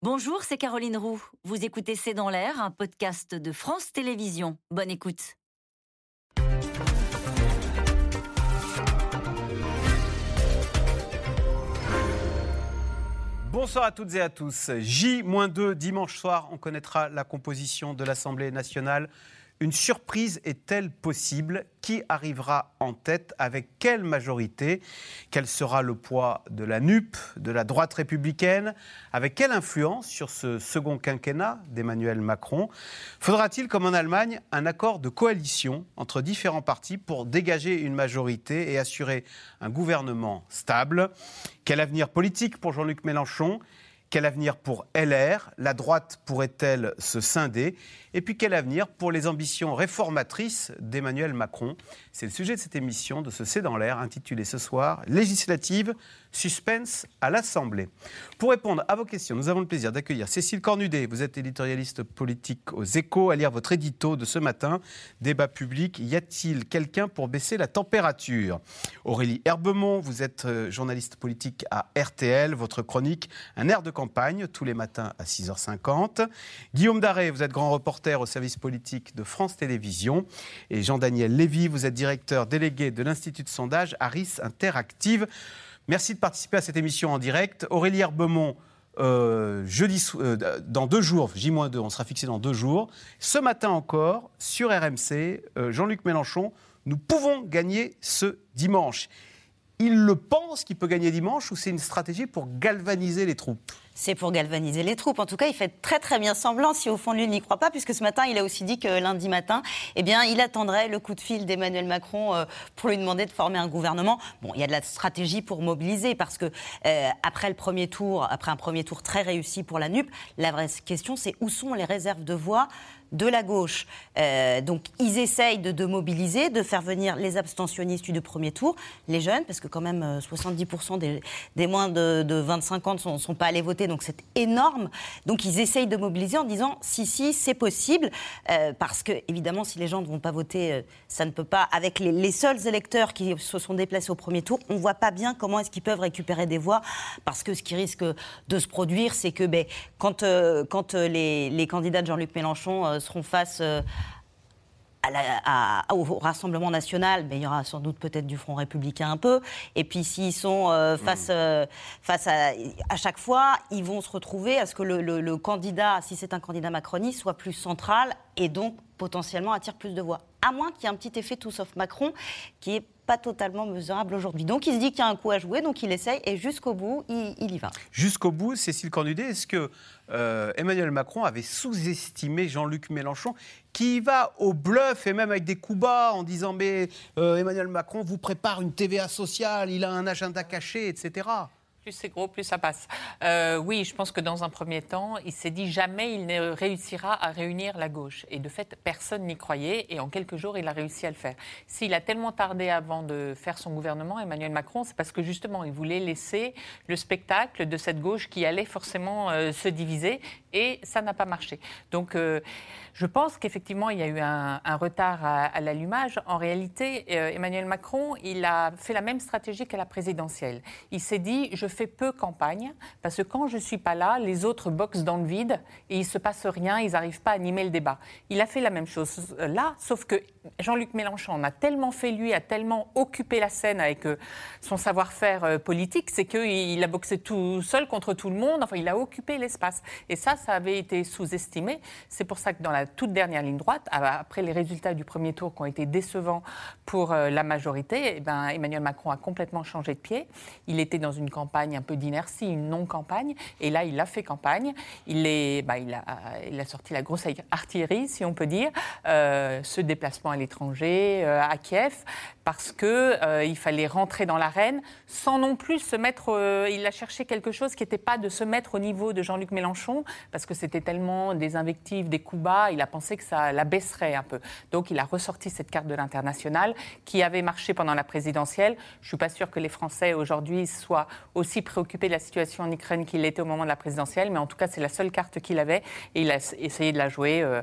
Bonjour, c'est Caroline Roux. Vous écoutez C'est dans l'air, un podcast de France Télévisions. Bonne écoute. Bonsoir à toutes et à tous. J-2 dimanche soir, on connaîtra la composition de l'Assemblée nationale. Une surprise est-elle possible? Qui arrivera en tête? Avec quelle majorité? Quel sera le poids de la NUP, de la droite républicaine? Avec quelle influence sur ce second quinquennat d'Emmanuel Macron? Faudra-t-il, comme en Allemagne, un accord de coalition entre différents partis pour dégager une majorité et assurer un gouvernement stable? Quel avenir politique pour Jean-Luc Mélenchon? Quel avenir pour LR La droite pourrait-elle se scinder? Et puis quel avenir pour les ambitions réformatrices d'Emmanuel Macron? C'est le sujet de cette émission, de ce C'est dans l'air, intitulée ce soir Législative, suspense à l'Assemblée. Pour répondre à vos questions, nous avons le plaisir d'accueillir Cécile Cornudet. Vous êtes éditorialiste politique aux échos, à lire votre édito de ce matin. Débat public, y a-t-il quelqu'un pour baisser la température? Aurélie Herbemont, vous êtes euh, journaliste politique à RTL. Votre chronique, un air de tous les matins à 6h50. Guillaume Daré, vous êtes grand reporter au service politique de France Télévisions. Et Jean-Daniel Lévy, vous êtes directeur délégué de l'Institut de sondage Harris Interactive. Merci de participer à cette émission en direct. Aurélie Herbemont, euh, jeudi, euh, dans deux jours, J-2, on sera fixé dans deux jours. Ce matin encore, sur RMC, euh, Jean-Luc Mélenchon, nous pouvons gagner ce dimanche. Il le pense qu'il peut gagner dimanche ou c'est une stratégie pour galvaniser les troupes? C'est pour galvaniser les troupes. En tout cas, il fait très très bien semblant si au fond de lui n'y croit pas, puisque ce matin, il a aussi dit que lundi matin, eh bien, il attendrait le coup de fil d'Emmanuel Macron euh, pour lui demander de former un gouvernement. Bon, il y a de la stratégie pour mobiliser, parce que euh, après le premier tour, après un premier tour très réussi pour la NUP, la vraie question, c'est où sont les réserves de voix de la gauche? Euh, donc ils essayent de, mobiliser, de faire venir les abstentionnistes du premier tour, les jeunes, parce que quand même 70% des, moins de, 25 ans ne sont, pas allés voter donc c'est énorme. Donc ils essayent de mobiliser en disant si, si, c'est possible, euh, parce que évidemment, si les gens ne vont pas voter, euh, ça ne peut pas. Avec les, seuls électeurs qui se sont déplacés au premier tour, on ne voit pas bien comment est-ce qu'ils peuvent récupérer des voix, parce que ce qui risque de se produire, c'est que ben, quand, euh, les, les, candidats de Jean-Luc Mélenchon seront face au Rassemblement national, mais il y aura sans doute peut-être du Front républicain un peu. Et puis s'ils sont euh, face, mmh. euh, face à, à chaque fois, ils vont se retrouver à ce que le, le candidat, si c'est un candidat macroniste, soit plus central et donc potentiellement attire plus de voix. À moins qu'il y ait un petit effet tout sauf Macron qui est pas totalement mesurable aujourd'hui. Donc il se dit qu'il y a un coup à jouer, donc il essaye et jusqu'au bout, il, y va. Jusqu'au bout, Cécile Cornudet, est-ce que euh, Emmanuel Macron avait sous-estimé Jean-Luc Mélenchon, qui va au bluff et même avec des coups bas en disant mais euh, Emmanuel Macron vous prépare une TVA sociale, il a un agenda caché, etc plus c'est gros, plus ça passe. Euh, oui, je pense que dans un premier temps, il s'est dit jamais il ne réussira à réunir la gauche. Et de fait, personne n'y croyait. Et en quelques jours, il a réussi à le faire. S'il a tellement tardé avant de faire son gouvernement, Emmanuel Macron, c'est parce que justement, il voulait laisser le spectacle de cette gauche qui allait forcément euh, se diviser. Et ça n'a pas marché. Donc, euh, je pense qu'effectivement, il y a eu un, retard à, l'allumage. En réalité, Emmanuel Macron, il a fait la même stratégie qu'à la présidentielle. Il s'est dit, je fais peu campagne, parce que quand je ne suis pas là, les autres boxent dans le vide et il ne se passe rien, ils n'arrivent pas à animer le débat. Il a fait la même chose là, sauf que Jean-Luc Mélenchon en a tellement fait lui, a tellement occupé la scène avec euh, son savoir-faire euh, politique, c'est qu'il a boxé tout seul contre tout le monde, enfin il a occupé l'espace. Et ça, ça avait été sous-estimé. C'est pour ça que dans la toute dernière ligne droite, après les résultats du premier tour qui ont été décevants pour euh, la majorité, eh ben, Emmanuel Macron a complètement changé de pied. Il était dans une campagne un peu d'inertie, une non-campagne. Et là, il a fait campagne. Il, bah, a, sorti la grosse artillerie, si on peut dire, ce déplacement l'étranger, euh, à Kiev, parce qu'il euh, il fallait rentrer dans l'arène sans non plus se mettre. il a cherché quelque chose qui n'était pas de se mettre au niveau de Jean-Luc Mélenchon, parce que c'était tellement des invectives, des coups bas, il a pensé que ça la baisserait un peu. Donc il a ressorti cette carte de l'international qui avait marché pendant la présidentielle. Je ne suis pas sûre que les Français aujourd'hui soient aussi préoccupé de la situation en Ukraine qu'il était au moment de la présidentielle, mais en tout cas, c'est la seule carte qu'il avait et il a essayé de la jouer. Euh,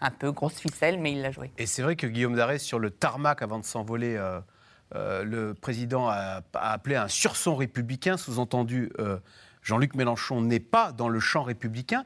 un peu grosse ficelle, mais il l'a joué. Et c'est vrai que Guillaume Darès, sur le tarmac, avant de s'envoler, euh, euh, le président a, appelé un surson républicain, sous-entendu Jean-Luc Mélenchon n'est pas dans le champ républicain.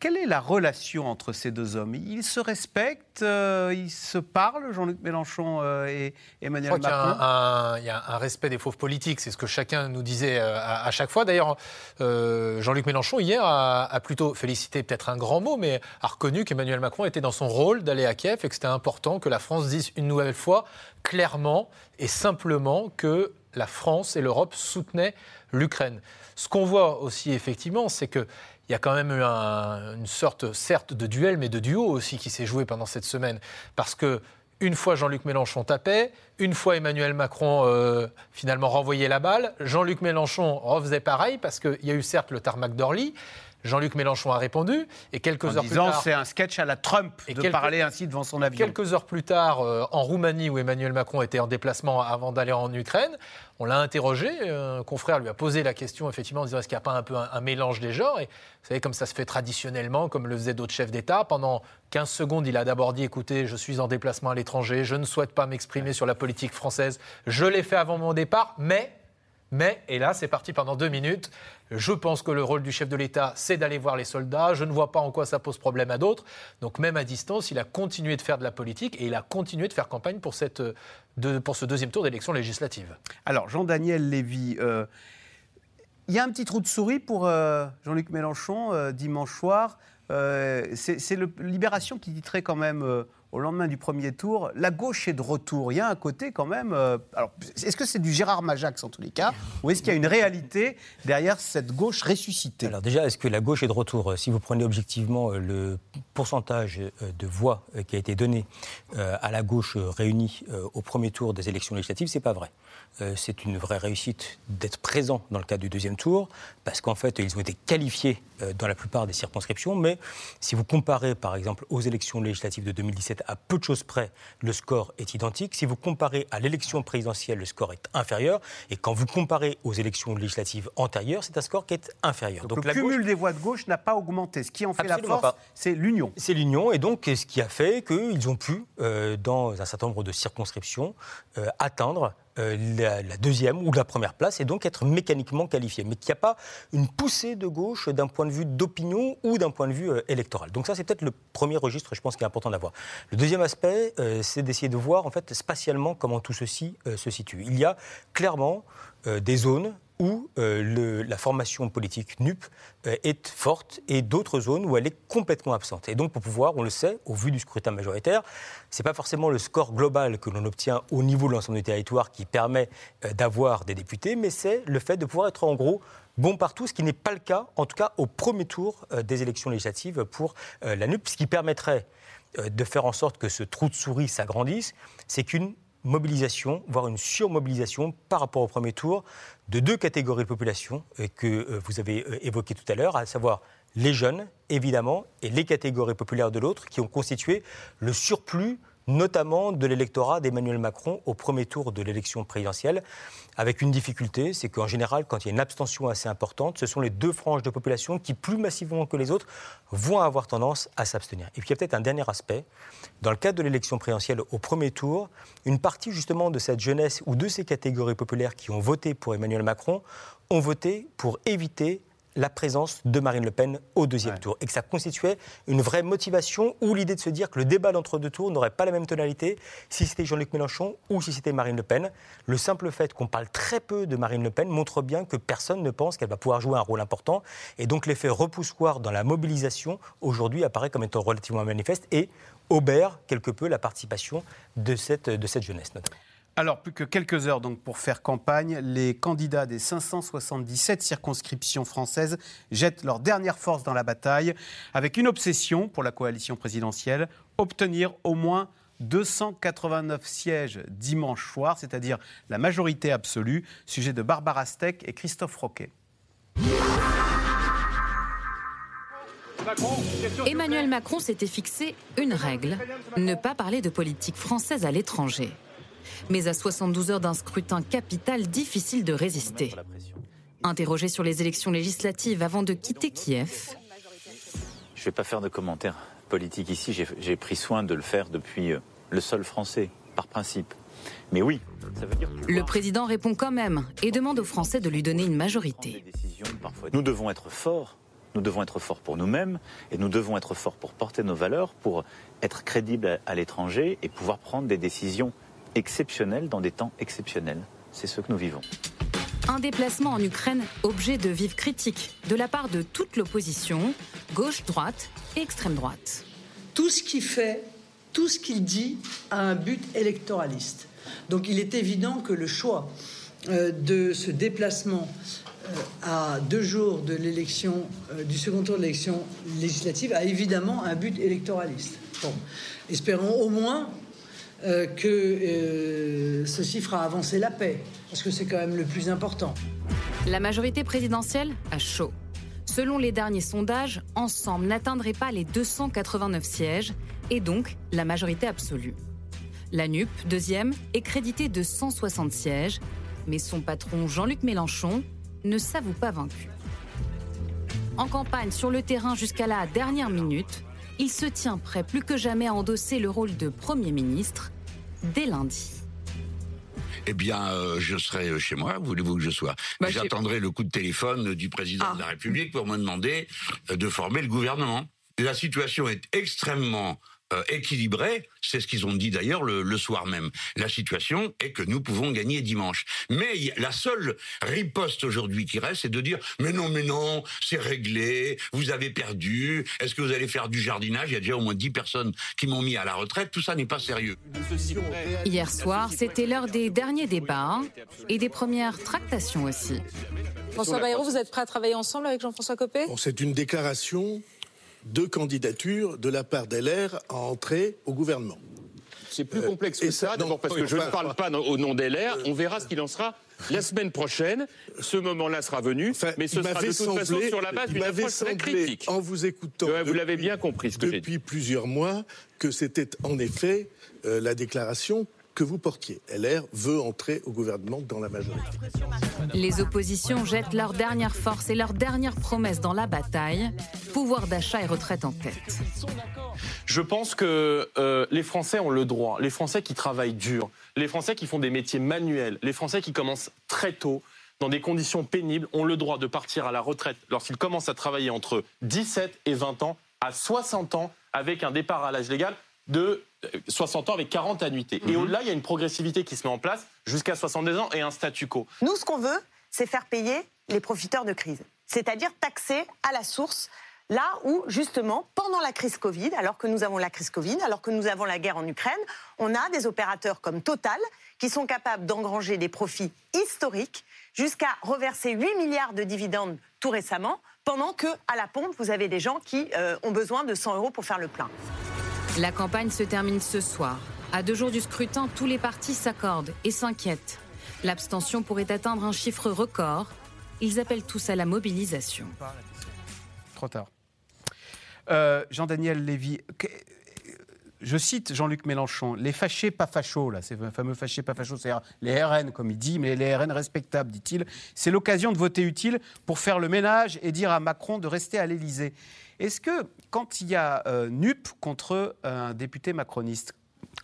Quelle est la relation entre ces deux hommes? Ils se respectent, euh, ils se parlent, Jean-Luc Mélenchon euh, et Emmanuel Je crois Macron? qu'il y, a un respect des fauves politiques, c'est ce que chacun nous disait euh, à, chaque fois. D'ailleurs, Jean-Luc Mélenchon, hier, a, plutôt félicité, peut-être un grand mot, mais a reconnu qu'Emmanuel Macron était dans son rôle d'aller à Kiev et que c'était important que la France dise une nouvelle fois, clairement et simplement, que la France et l'Europe soutenaient l'Ukraine. Ce qu'on voit aussi, effectivement, c'est que il y a quand même eu une sorte, certes, de duel, mais de duo aussi qui s'est joué pendant cette semaine. Parce que une fois Jean-Luc Mélenchon tapait, une fois Emmanuel Macron euh, finalement renvoyait la balle. Jean-Luc Mélenchon refaisait pareil parce qu'il y a eu certes le tarmac d'Orly, Jean-Luc Mélenchon a répondu. Et quelques en heures disant, plus tard. c'est un sketch à la Trump de parler ainsi devant son avion. Quelques heures plus tard, euh, en Roumanie, où Emmanuel Macron était en déplacement avant d'aller en Ukraine, on l'a interrogé. Un confrère lui a posé la question, effectivement, en disant est-ce qu'il n'y a pas un peu un, mélange des genres? Et vous savez, comme ça se fait traditionnellement, comme le faisaient d'autres chefs d'État, pendant 15 secondes, il a d'abord dit écoutez, je suis en déplacement à l'étranger, je ne souhaite pas m'exprimer sur la politique française. Je l'ai fait avant mon départ, mais mais, et là, c'est parti pendant deux minutes. Je pense que le rôle du chef de l'État, c'est d'aller voir les soldats. Je ne vois pas en quoi ça pose problème à d'autres. Donc, même à distance, il a continué de faire de la politique et il a continué de faire campagne pour, cette, pour ce deuxième tour d'élection législative. Alors, Jean-Daniel Lévy, euh, il y a un petit trou de souris pour euh, Jean-Luc Mélenchon euh, dimanche soir. c'est Libération qui titrait quand même au lendemain du premier tour, la gauche est de retour. Il y a un côté quand même. Euh, alors, est-ce que c'est du Gérard Majax en tous les cas, ou est-ce qu'il y a une réalité derrière cette gauche ressuscitée? Alors déjà, est-ce que la gauche est de retour? Si vous prenez objectivement euh, le pourcentage euh, de voix qui a été donné à la gauche réunie au premier tour des élections législatives, c'est pas vrai. C'est une vraie réussite d'être présent dans le cadre du deuxième tour, parce qu'en fait, ils ont été qualifiés dans la plupart des circonscriptions. Mais si vous comparez, par exemple, aux élections législatives de 2017 à peu de choses près, le score est identique. Si vous comparez à l'élection présidentielle, le score est inférieur. Et quand vous comparez aux élections législatives antérieures, c'est un score qui est inférieur. Donc, le cumul des voix de gauche n'a pas augmenté. Ce qui en fait la force, c'est l'union. C'est l'union. Et donc, ce qui a fait qu'ils ont pu, euh, dans un certain nombre de circonscriptions, euh, atteindre euh, la, deuxième ou la première place et donc être mécaniquement qualifié. Mais qu'il n'y a pas une poussée de gauche d'un point de vue d'opinion ou d'un point de vue électoral. Donc ça, c'est peut-être le premier registre, je pense, qui est important d'avoir. Le deuxième aspect, c'est d'essayer de voir en fait spatialement comment tout ceci se situe. Il y a clairement des zones où euh, la formation politique NUP euh, est forte et d'autres zones où elle est complètement absente. Et donc, pour pouvoir, on le sait, au vu du scrutin majoritaire, ce n'est pas forcément le score global que l'on obtient au niveau de l'ensemble du territoire qui permet euh, d'avoir des députés, mais c'est le fait de pouvoir être en gros bon partout, ce qui n'est pas le cas, en tout cas au premier tour des élections législatives pour la NUP, ce qui permettrait de faire en sorte que ce trou de souris s'agrandisse, c'est qu'une mobilisation, voire une surmobilisation par rapport au premier tour de deux catégories de population euh, que euh, vous avez euh, évoquées tout à l'heure, à savoir les jeunes, évidemment, et les catégories populaires de l'autre, qui ont constitué le surplus notamment de l'électorat d'Emmanuel Macron au premier tour de l'élection présidentielle, avec une difficulté, c'est qu'en général, quand il y a une abstention assez importante, ce sont les deux franges de population qui, plus massivement que les autres, vont avoir tendance à s'abstenir. Et puis il y a peut-être un dernier aspect. Dans le cadre de l'élection présidentielle au premier tour, une partie justement de cette jeunesse ou de ces catégories populaires qui ont voté pour Emmanuel Macron ont voté pour éviter la présence de Marine Le Pen au deuxième tour. Et que ça constituait une vraie motivation ou l'idée de se dire que le débat d'entre-deux tours n'aurait pas la même tonalité si c'était Jean-Luc Mélenchon ou si c'était Marine Le Pen. Le simple fait qu'on parle très peu de Marine Le Pen montre bien que personne ne pense qu'elle va pouvoir jouer un rôle important. Et donc l'effet repoussoir dans la mobilisation aujourd'hui apparaît comme étant relativement manifeste et obère quelque peu la participation de cette, de cette jeunesse notamment. Alors, plus que quelques heures pour faire campagne, les candidats des 577 circonscriptions françaises jettent leur dernière force dans la bataille, avec une obsession pour la coalition présidentielle, obtenir au moins 289 sièges dimanche soir, c'est-à-dire la majorité absolue, sujet de Barbara Steck et Christophe Roquet. Emmanuel Macron s'était fixé une règle, ne pas parler de politique française à l'étranger. Mais à 72 heures d'un scrutin capital, difficile de résister. Interrogé sur les élections législatives avant de quitter Kiev. Je ne vais pas faire de commentaires politiques ici. J'ai pris soin de le faire depuis euh, le sol français, par principe. Mais oui, ça veut dire. Le président répond quand même et demande aux Français de lui donner une majorité. Nous devons être forts. Nous devons être forts pour nous-mêmes et nous devons être forts pour porter nos valeurs, pour être crédibles à l'étranger et pouvoir prendre des décisions exceptionnelles dans des temps exceptionnels. C'est ce que nous vivons. Un déplacement en Ukraine, objet de vives critiques de la part de toute l'opposition, gauche, droite et extrême droite. Tout ce qu'il fait, tout ce qu'il dit a un but électoraliste. Donc il est évident que le choix euh, de ce déplacement euh, à deux jours de l'élection, euh, du second tour de l'élection législative, a évidemment un but électoraliste. Bon. Espérons au moins euh, que euh, ceci fera avancer la paix, parce que c'est quand même le plus important. La majorité présidentielle a chaud. Selon les derniers sondages, Ensemble n'atteindrait pas les 289 sièges et donc la majorité absolue. La NUP, deuxième, est créditée de 160 sièges, mais son patron Jean-Luc Mélenchon ne s'avoue pas vaincu. En campagne sur le terrain jusqu'à la dernière minute, il se tient prêt plus que jamais à endosser le rôle de Premier ministre dès lundi. Eh bien, euh, je serai chez moi. Voulez-vous que je sois? Bah, J'attendrai le coup de téléphone du président Ah. de la République pour me demander euh, de former le gouvernement. La situation est extrêmement euh, équilibrée. C'est ce qu'ils ont dit d'ailleurs le, le soir même. La situation est que nous pouvons gagner dimanche. Mais la seule riposte aujourd'hui qui reste, c'est de dire mais non, mais non, c'est réglé. Vous avez perdu. Est-ce que vous allez faire du jardinage? Il y a déjà au moins 10 personnes qui m'ont mis à la retraite. Tout ça n'est pas sérieux. Hier soir, c'était l'heure des derniers débats et des premières tractations aussi. François Bayrou, vous êtes prêt à travailler ensemble avec Jean-François Copé? Bon, c'est une déclaration de candidature de la part d'LR à entrer au gouvernement. C'est plus Euh, complexe et que ça- ça, d'abord parce que je ne parle pas au nom d'LR. On verra ce qu'il en sera la semaine prochaine. Ce moment-là sera venu, mais ce sera de toute façon sur la base d'une approche très critique. En vous écoutant, vous l'avez bien compris ce que depuis plusieurs mois, que c'était en effet euh, la déclaration que vous portiez. LR veut entrer au gouvernement dans la majorité. Les oppositions jettent leur dernière force et leur dernière promesse dans la bataille, pouvoir d'achat et retraite en tête. Je pense que euh, les Français ont le droit, les Français qui travaillent dur, les Français qui font des métiers manuels, les Français qui commencent très tôt, dans des conditions pénibles, ont le droit de partir à la retraite lorsqu'ils commencent à travailler entre 17 et 20 ans, à 60 ans, avec un départ à l'âge légal de euh, 60 ans avec 40 annuités. Et au-delà, il y a une progressivité qui se met en place jusqu'à 62 ans et un statu quo. Nous, ce qu'on veut, c'est faire payer les profiteurs de crise, c'est-à-dire taxer à la source. Là où, justement, pendant la crise Covid, alors que nous avons la crise Covid, alors que nous avons la guerre en Ukraine, on a des opérateurs comme Total qui sont capables d'engranger des profits historiques jusqu'à reverser 8 milliards de dividendes tout récemment, pendant que à la pompe, vous avez des gens qui euh, ont besoin de 100 euros pour faire le plein. La campagne se termine ce soir. À deux jours du scrutin, tous les partis s'accordent et s'inquiètent. L'abstention pourrait atteindre un chiffre record. Ils appellent tous à la mobilisation. Trop tard. Euh, Jean-Daniel Lévy, je cite Jean-Luc Mélenchon, les fâchés pas fachos, là, ces fameux fâchés pas fachos, c'est les RN, comme il dit, mais les RN respectables, dit-il. C'est l'occasion de voter utile pour faire le ménage et dire à Macron de rester à l'Élysée. Est-ce que, quand il y a euh, NUP contre un député macroniste,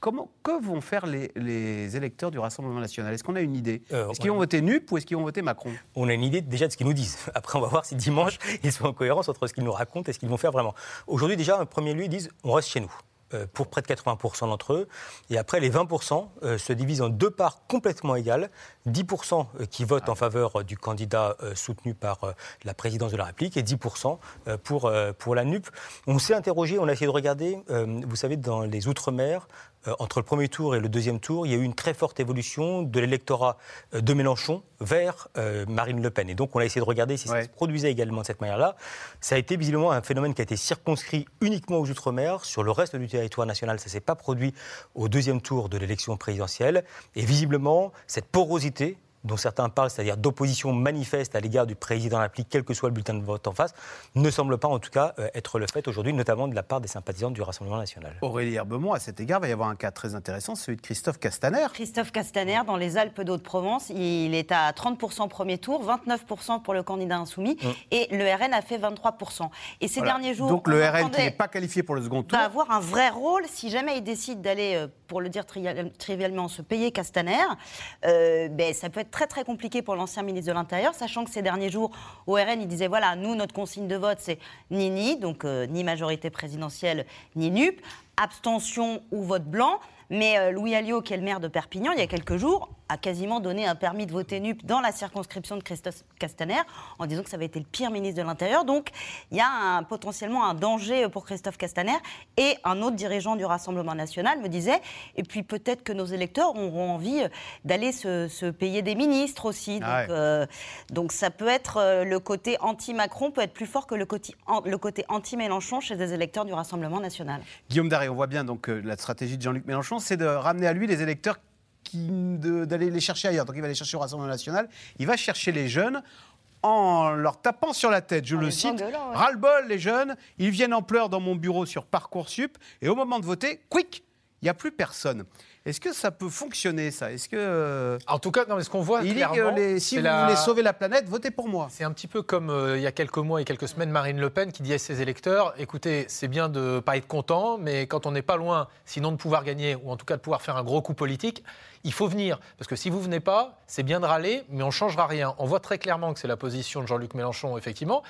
Comment, que vont faire les, les électeurs du Rassemblement national? Est-ce qu'on a une idée? Euh, Est-ce qu'ils vont voter NUP ou est-ce qu'ils vont voter Macron? On a une idée déjà de ce qu'ils nous disent. Après, on va voir si dimanche, ils sont en cohérence entre ce qu'ils nous racontent et ce qu'ils vont faire vraiment. Aujourd'hui, déjà, un premier lieu, ils disent on reste chez nous. Euh, Pour près de 80% d'entre eux. Et après, les 20% euh, se divisent en deux parts complètement égales. 10% qui votent en faveur euh, du candidat euh, soutenu par euh, la présidence de la République et 10% euh, pour, euh, pour la NUP. On s'est interrogé, on a essayé de regarder, euh, vous savez, dans les Outre-mer, euh, entre le premier tour et le deuxième tour, il y a eu une très forte évolution de l'électorat euh, de Mélenchon vers euh, Marine Le Pen. Et donc, on a essayé de regarder si ça se produisait également de cette manière-là. Ça a été visiblement un phénomène qui a été circonscrit uniquement aux Outre-mer. Sur le reste du territoire national, ça ne s'est pas produit au deuxième tour de l'élection présidentielle. Et visiblement, cette porosité dont certains parlent, c'est-à-dire d'opposition manifeste à l'égard du président applique, quel que soit le bulletin de vote en face, ne semble pas en tout cas euh, être le fait aujourd'hui, notamment de la part des sympathisants du Rassemblement national. Aurélie Herbemont, à cet égard, va y avoir un cas très intéressant, celui de Christophe Castaner. Christophe Castaner, dans les Alpes d'Haute-Provence, il est à 30% premier tour, 29% pour le candidat insoumis, Mm. et le RN a fait 23%. Et ces Voilà. derniers jours, Donc on le RN qui n'est pas qualifié pour le second tour. va avoir un vrai rôle si jamais il décide d'aller, euh, pour le dire trivial- trivialement, se payer Castaner. euh, ben, ça peut être très très compliqué pour l'ancien ministre de l'Intérieur, sachant que ces derniers jours, au RN, il disait voilà, nous, notre consigne de vote, c'est ni ni, donc euh, ni majorité présidentielle, ni NUP, abstention ou vote blanc. Mais euh, Louis Alliot, qui est le maire de Perpignan, il y a quelques jours, a quasiment donné un permis de voter NUP dans la circonscription de Christophe Castaner, en disant que ça avait été le pire ministre de l'Intérieur. Donc, il y a un- potentiellement un danger pour Christophe Castaner. Et un autre dirigeant du Rassemblement national me disait, et puis peut-être que nos électeurs auront envie euh, d'aller se, se payer des ministres aussi. Donc, Ah ouais. euh, donc ça peut être, euh, le côté anti-Macron peut être plus fort que le côté, an- le côté anti-Mélenchon chez des électeurs du Rassemblement national. Guillaume Daré, on voit bien donc la stratégie de Jean-Luc Mélenchon, c'est de ramener à lui les électeurs d'aller les chercher ailleurs. Donc il va les chercher au Rassemblement national. Il va chercher les jeunes en leur tapant sur la tête. Je En le cite. ouais. Ras-le-bol, les jeunes. Ils viennent en pleurs dans mon bureau sur Parcoursup. Et au moment de voter, quick, il n'y a plus personne. Est-ce que ça peut fonctionner, ça? Est-ce que. euh, En tout cas, non, mais ce qu'on voit Il dit clairement, que les- si vous la- voulez sauver la planète, votez pour moi. C'est un petit peu comme euh, il y a quelques mois et quelques semaines, Marine Le Pen qui dit à ses électeurs écoutez, c'est bien de pas être content, mais quand on n'est pas loin, sinon de pouvoir gagner, ou en tout cas de pouvoir faire un gros coup politique, il faut venir. Parce que si vous venez pas, c'est bien de râler, mais on ne changera rien. On voit très clairement que c'est la position de Jean-Luc Mélenchon, effectivement,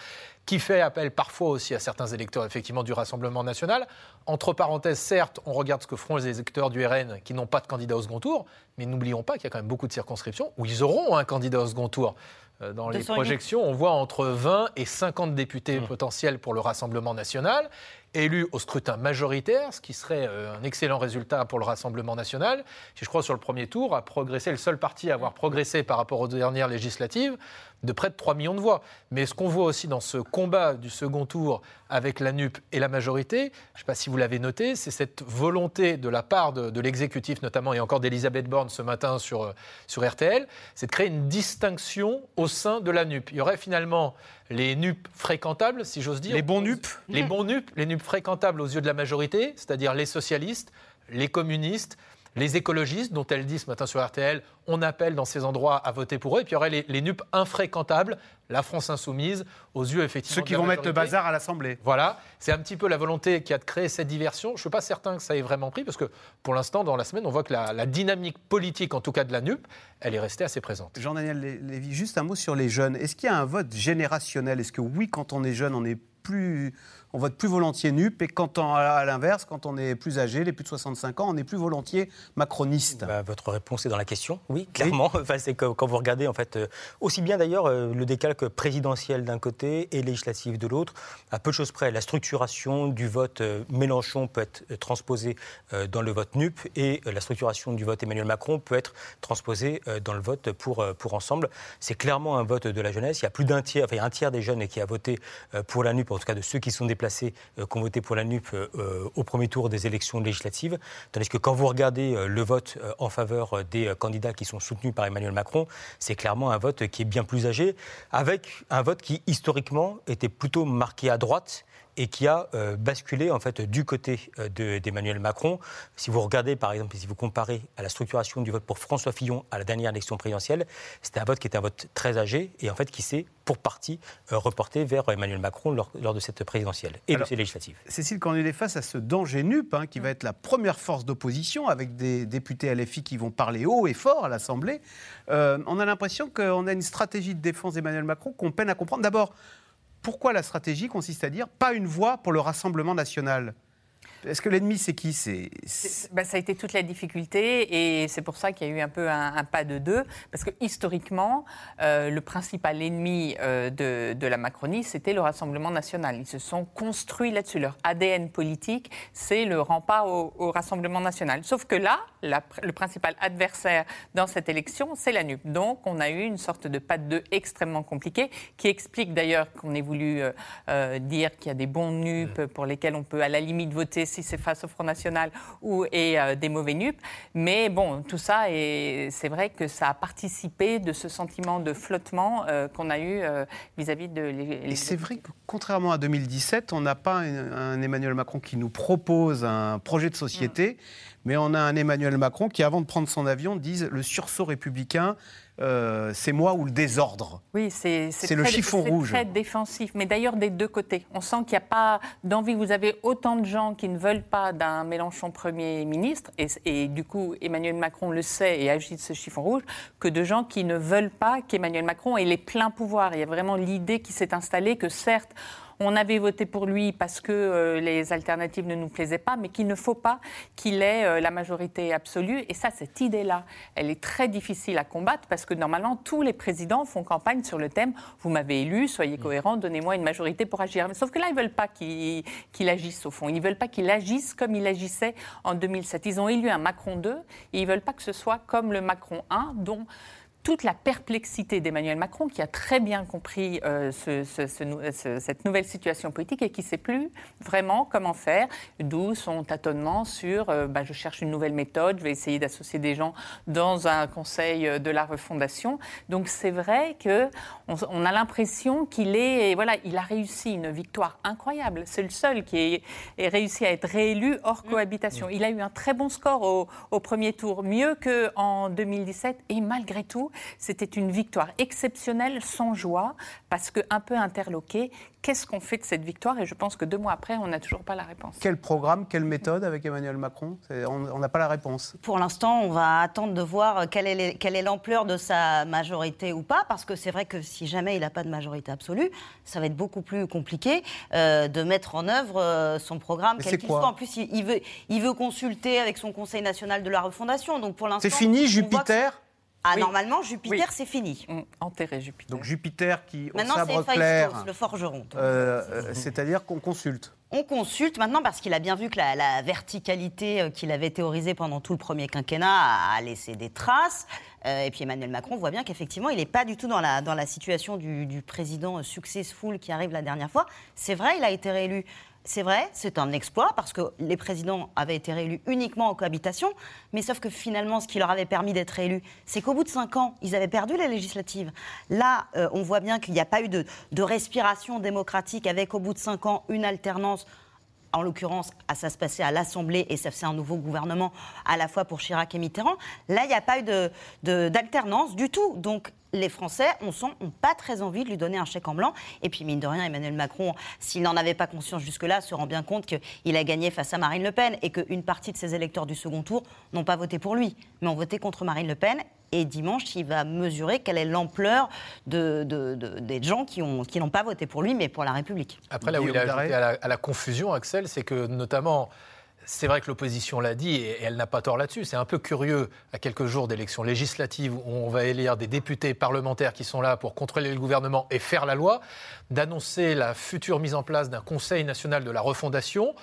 qui fait appel parfois aussi à certains électeurs, effectivement, du Rassemblement national. Entre parenthèses, certes, on regarde ce que feront les électeurs du RN qui n'ont pas de candidat au second tour, mais n'oublions pas qu'il y a quand même beaucoup de circonscriptions où ils auront un candidat au second tour. Euh, Dans les 208. projections, on voit entre 20 et 50 députés potentiels pour le Rassemblement national, élus au scrutin majoritaire, ce qui serait euh, un excellent résultat pour le Rassemblement national, qui, je crois, sur le premier tour, a progressé, le seul parti à avoir progressé par rapport aux dernières législatives, de près de 3 millions de voix. Mais ce qu'on voit aussi dans ce combat du second tour avec la NUP et la majorité, je ne sais pas si vous l'avez noté, c'est cette volonté de la part de, de l'exécutif notamment, et encore d'Elisabeth Borne ce matin sur, euh, sur RTL, c'est de créer une distinction au sein de la NUP. Il y aurait finalement les NUP fréquentables, si j'ose dire. Les bons NUP Les bons NUP, les NUP fréquentables aux yeux de la majorité, c'est-à-dire les socialistes, les communistes, les écologistes, dont elle dit ce matin sur RTL, on appelle dans ces endroits à voter pour eux. Et puis il y aurait les, les NUP infréquentables, la France insoumise, aux yeux effectivement. Ceux qui vont mettre le bazar à l'Assemblée. Voilà, c'est un petit peu la volonté qui a de créer cette diversion. Je ne suis pas certain que ça ait vraiment pris, parce que pour l'instant, dans la semaine, on voit que la, la dynamique politique, en tout cas de la NUP, elle est restée assez présente. Jean-Daniel Lé- Lévy, juste un mot sur les jeunes. Est-ce qu'il y a un vote générationnel? Est-ce que oui, quand on est jeune, on est plus, on vote plus volontiers NUP, et quand on- à l'inverse, quand on est plus âgé, les plus de 65 ans, on est plus volontiers macroniste Bah, votre réponse est dans la question, oui, clairement. Enfin, c'est quand vous regardez, en fait, euh, aussi bien d'ailleurs euh, le décalque présidentiel d'un côté et législatif de l'autre, à peu de choses près, la structuration du vote euh, Mélenchon peut être transposée dans le vote NUP et la structuration du vote Emmanuel Macron peut être transposée dans le vote pour, pour Ensemble. C'est clairement un vote de la jeunesse. Il y a plus d'un tiers, enfin, il y a un tiers des jeunes qui a voté pour la NUP, en tout cas de ceux qui sont déplacés, euh, qui ont voté pour la NUP euh, euh, au premier tour des élections législatives. Tandis que quand vous regardez le vote en faveur des candidats qui sont soutenus par Emmanuel Macron, c'est clairement un vote qui est bien plus âgé, avec un vote qui historiquement était plutôt marqué à droite et qui a euh, basculé en fait du côté euh, de- d'Emmanuel Macron. Si vous regardez par exemple, si vous comparez à la structuration du vote pour François Fillon à la dernière élection présidentielle, c'était un vote qui était un vote très âgé et en fait qui s'est pour partie euh, reporté vers Emmanuel Macron lors, lors de cette présidentielle et Alors, de ces législatives. Cécile, quand on est face à ce danger NUP, hein, qui va être la première force d'opposition, avec des députés LFI qui vont parler haut et fort à l'Assemblée, on a l'impression qu'on a une stratégie de défense d'Emmanuel Macron qu'on peine à comprendre. D'abord, pourquoi la stratégie consiste à dire pas une voix pour le Rassemblement national? Est-ce que l'ennemi, c'est qui? C'est bah, ça a été toute la difficulté et c'est pour ça qu'il y a eu un peu un, un pas de deux. Parce que historiquement, euh, le principal ennemi euh, de, de la Macronie, c'était le Rassemblement national. Ils se sont construits là-dessus. Leur ADN politique, c'est le rempart au, au Rassemblement national. Sauf que là, la le principal adversaire dans cette élection, c'est la NUP. Donc on a eu une sorte de pas de deux extrêmement compliqué qui explique d'ailleurs qu'on ait voulu euh, euh, dire qu'il y a des bons NUP pour lesquels on peut à la limite voter si c'est face au Front National ou et euh, des mauvais nupes. Mais bon, tout ça, et c'est vrai que ça a participé de ce sentiment de flottement euh, qu'on a eu euh, vis-à-vis de l'é- Et c'est vrai que contrairement à 2017, on n'a pas un, un Emmanuel Macron qui nous propose un projet de société, mais on a un Emmanuel Macron qui, avant de prendre son avion, dise le sursaut républicain, euh, c'est moi ou le désordre. Oui, c'est C'est le chiffon c'est rouge. très défensif, mais d'ailleurs des deux côtés. On sent qu'il n'y a pas d'envie. Vous avez autant de gens qui ne veulent pas d'un Mélenchon Premier ministre, et, et du coup Emmanuel Macron le sait et agit de ce chiffon rouge, que de gens qui ne veulent pas qu'Emmanuel Macron ait les pleins pouvoirs. Il y a vraiment l'idée qui s'est installée que certes, on avait voté pour lui parce que euh, les alternatives ne nous plaisaient pas, mais qu'il ne faut pas qu'il ait euh, la majorité absolue. Et ça, cette idée-là, elle est très difficile à combattre parce que normalement, tous les présidents font campagne sur le thème Vous m'avez élu, soyez cohérent, donnez-moi une majorité pour agir. Sauf que là, ils ne veulent pas qu'il qu'il agisse au fond. Ils ne veulent pas qu'il agisse comme il agissait en 2007. Ils ont élu un Macron 2 et ils ne veulent pas que ce soit comme le Macron 1, dont toute la perplexité d'Emmanuel Macron, qui a très bien compris euh, ce- ce- ce cette nouvelle situation politique et qui ne sait plus vraiment comment faire, d'où son tâtonnement sur euh, bah, je cherche une nouvelle méthode, je vais essayer d'associer des gens dans un conseil euh, de la refondation. Donc c'est vrai que on, on a l'impression qu'il est, voilà, il a réussi une victoire incroyable. C'est le seul qui ait, ait réussi à être réélu hors cohabitation. Il a eu un très bon score au, au premier tour, mieux qu'en 2017, et malgré tout, c'était une victoire exceptionnelle, sans joie, parce que un peu interloqué. Qu'est-ce qu'on fait de cette victoire? Et je pense que deux mois après, on n'a toujours pas la réponse. Quel programme, quelle méthode avec Emmanuel Macron? On n'a pas la réponse. Pour l'instant, on va attendre de voir quelle est, l'ampleur de sa majorité ou pas, parce que c'est vrai que si jamais il n'a pas de majorité absolue, ça va être beaucoup plus compliqué euh, de mettre en œuvre euh, son programme, quel c'est qu'il soit. En plus, il, il veut, il veut consulter avec son Conseil national de la refondation. Donc pour l'instant, C'est fini, Jupiter? Ah, Oui. normalement, Jupiter, Oui. c'est fini. Enterré Jupiter. Donc Jupiter qui, au Maintenant, c'est sabre clair, le forgeron. euh, euh, c'est-à-dire qu'on consulte. On consulte maintenant parce qu'il a bien vu que la, la verticalité euh, qu'il avait théorisée pendant tout le premier quinquennat a, a laissé des traces. Euh, et puis Emmanuel Macron voit bien qu'effectivement, il n'est pas du tout dans la, dans la situation du, du président successful qui arrive la dernière fois. C'est vrai, il a été réélu. C'est vrai, c'est un exploit parce que les présidents avaient été réélus uniquement en cohabitation, mais sauf que finalement, ce qui leur avait permis d'être réélus, c'est qu'au bout de cinq ans, ils avaient perdu les législatives. Là, euh, on voit bien qu'il n'y a pas eu de, de respiration démocratique avec au bout de cinq ans une alternance en l'occurrence, à ça se passait à l'Assemblée et ça faisait un nouveau gouvernement à la fois pour Chirac et Mitterrand. Là, il n'y a pas eu de- de- d'alternance du tout. Donc, les Français, on sent, n'ont pas très envie de lui donner un chèque en blanc. Et puis, mine de rien, Emmanuel Macron, s'il n'en avait pas conscience jusque-là, se rend bien compte qu'il a gagné face à Marine Le Pen et qu'une partie de ses électeurs du second tour n'ont pas voté pour lui, mais ont voté contre Marine Le Pen. Et dimanche, il va mesurer quelle est l'ampleur de, de- de- des gens qui ont- qui n'ont pas voté pour lui, mais pour la République. Après, là où il a ajouté Darret. à la, à la confusion, Axel, c'est que notamment, c'est vrai que l'opposition l'a dit et elle n'a pas tort là-dessus. C'est un peu curieux, à quelques jours d'élections législatives, où on va élire des députés parlementaires qui sont là pour contrôler le gouvernement et faire la loi, d'annoncer la future mise en place d'un Conseil national de la refondation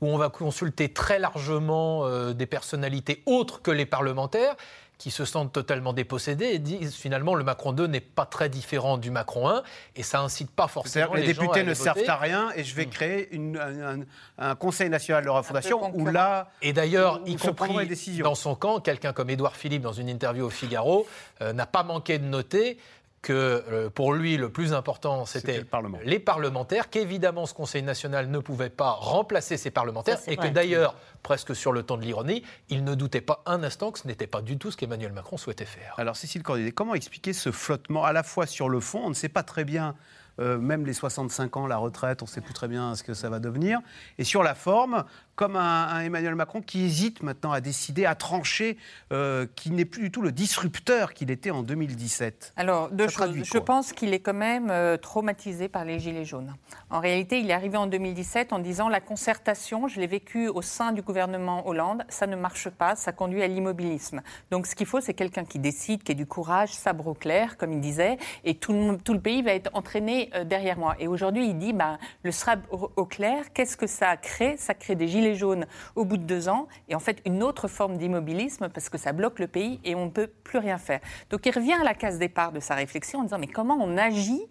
où on va consulter très largement euh, des personnalités autres que les parlementaires qui se sentent totalement dépossédés et disent finalement le Macron 2 n'est pas très différent du Macron 1 et ça incite pas forcément les, gens à députés aller ne servent voter. à rien et je vais créer une- un, un- un Conseil national de la refondation où là. Et d'ailleurs, y compris les décisions. dans son camp, quelqu'un comme Édouard Philippe, dans une interview au Figaro, euh, n'a pas manqué de noter que euh, pour lui, le plus important, c'était les parlementaires, qu'évidemment, ce Conseil national ne pouvait pas remplacer ces parlementaires, Ça, et que d'ailleurs, presque sur le temps de l'ironie, il ne doutait pas un instant que ce n'était pas du tout ce qu'Emmanuel Macron souhaitait faire. Alors, Cécile Cordier, comment expliquer ce flottement à la fois sur le fond On ne sait pas très bien, euh, même les 65 ans, la retraite, on ne sait plus très bien ce que ça va devenir. Et sur la forme, comme un, un Emmanuel Macron qui hésite maintenant à décider, à trancher, euh, qui n'est plus du tout le disrupteur qu'il était en 2017. Alors, deux choses. Je pense qu'il est quand même euh, traumatisé par les Gilets jaunes. En réalité, il est arrivé en 2017 en disant la concertation, je l'ai vécu au sein du gouvernement Hollande, ça ne marche pas, ça conduit à l'immobilisme. Donc, ce qu'il faut, c'est quelqu'un qui décide, qui ait du courage, sabre au clair, comme il disait, et tout le, monde- tout le pays va être entraîné euh, derrière moi. Et aujourd'hui, il dit, bah, le au, au clair, qu'est-ce que ça crée? Ça crée des gilets jaunes au bout de deux ans, et en fait une autre forme d'immobilisme, parce que ça bloque le pays et on ne peut plus rien faire. Donc il revient à la case départ de sa réflexion en disant, mais comment on agit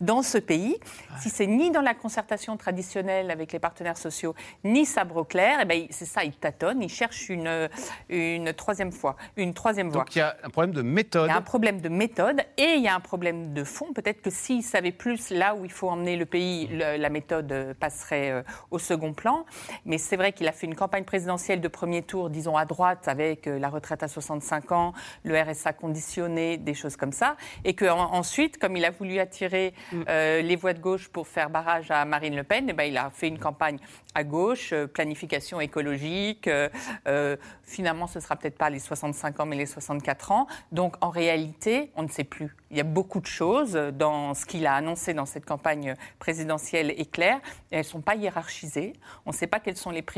dans ce pays si c'est ni dans la concertation traditionnelle avec les partenaires sociaux, ni sabre clair, et ben, c'est ça, il tâtonne, il cherche une, une troisième fois, une troisième voie. Donc il y a un problème de méthode. Il y a un problème de méthode et il y a un problème de fond. Peut-être que s'il savait plus là où il faut emmener le pays, le- la méthode euh, passerait euh, au second plan. Mais c'est vrai qu'il a fait une campagne présidentielle de premier tour, disons à droite, avec euh, la retraite à 65 ans, le RSA conditionné, des choses comme ça. Et qu'ensuite, comme il a voulu attirer euh, les voix de gauche pour faire barrage à Marine Le Pen, eh ben, il a fait une campagne à gauche, euh, planification écologique. euh, finalement, ce sera peut-être pas les 65 ans, mais les 64 ans. Donc, en réalité, on ne sait plus. Il y a beaucoup de choses dans ce qu'il a annoncé dans cette campagne présidentielle éclair. Elles ne sont pas hiérarchisées. On ne sait pas quelles sont les priorités.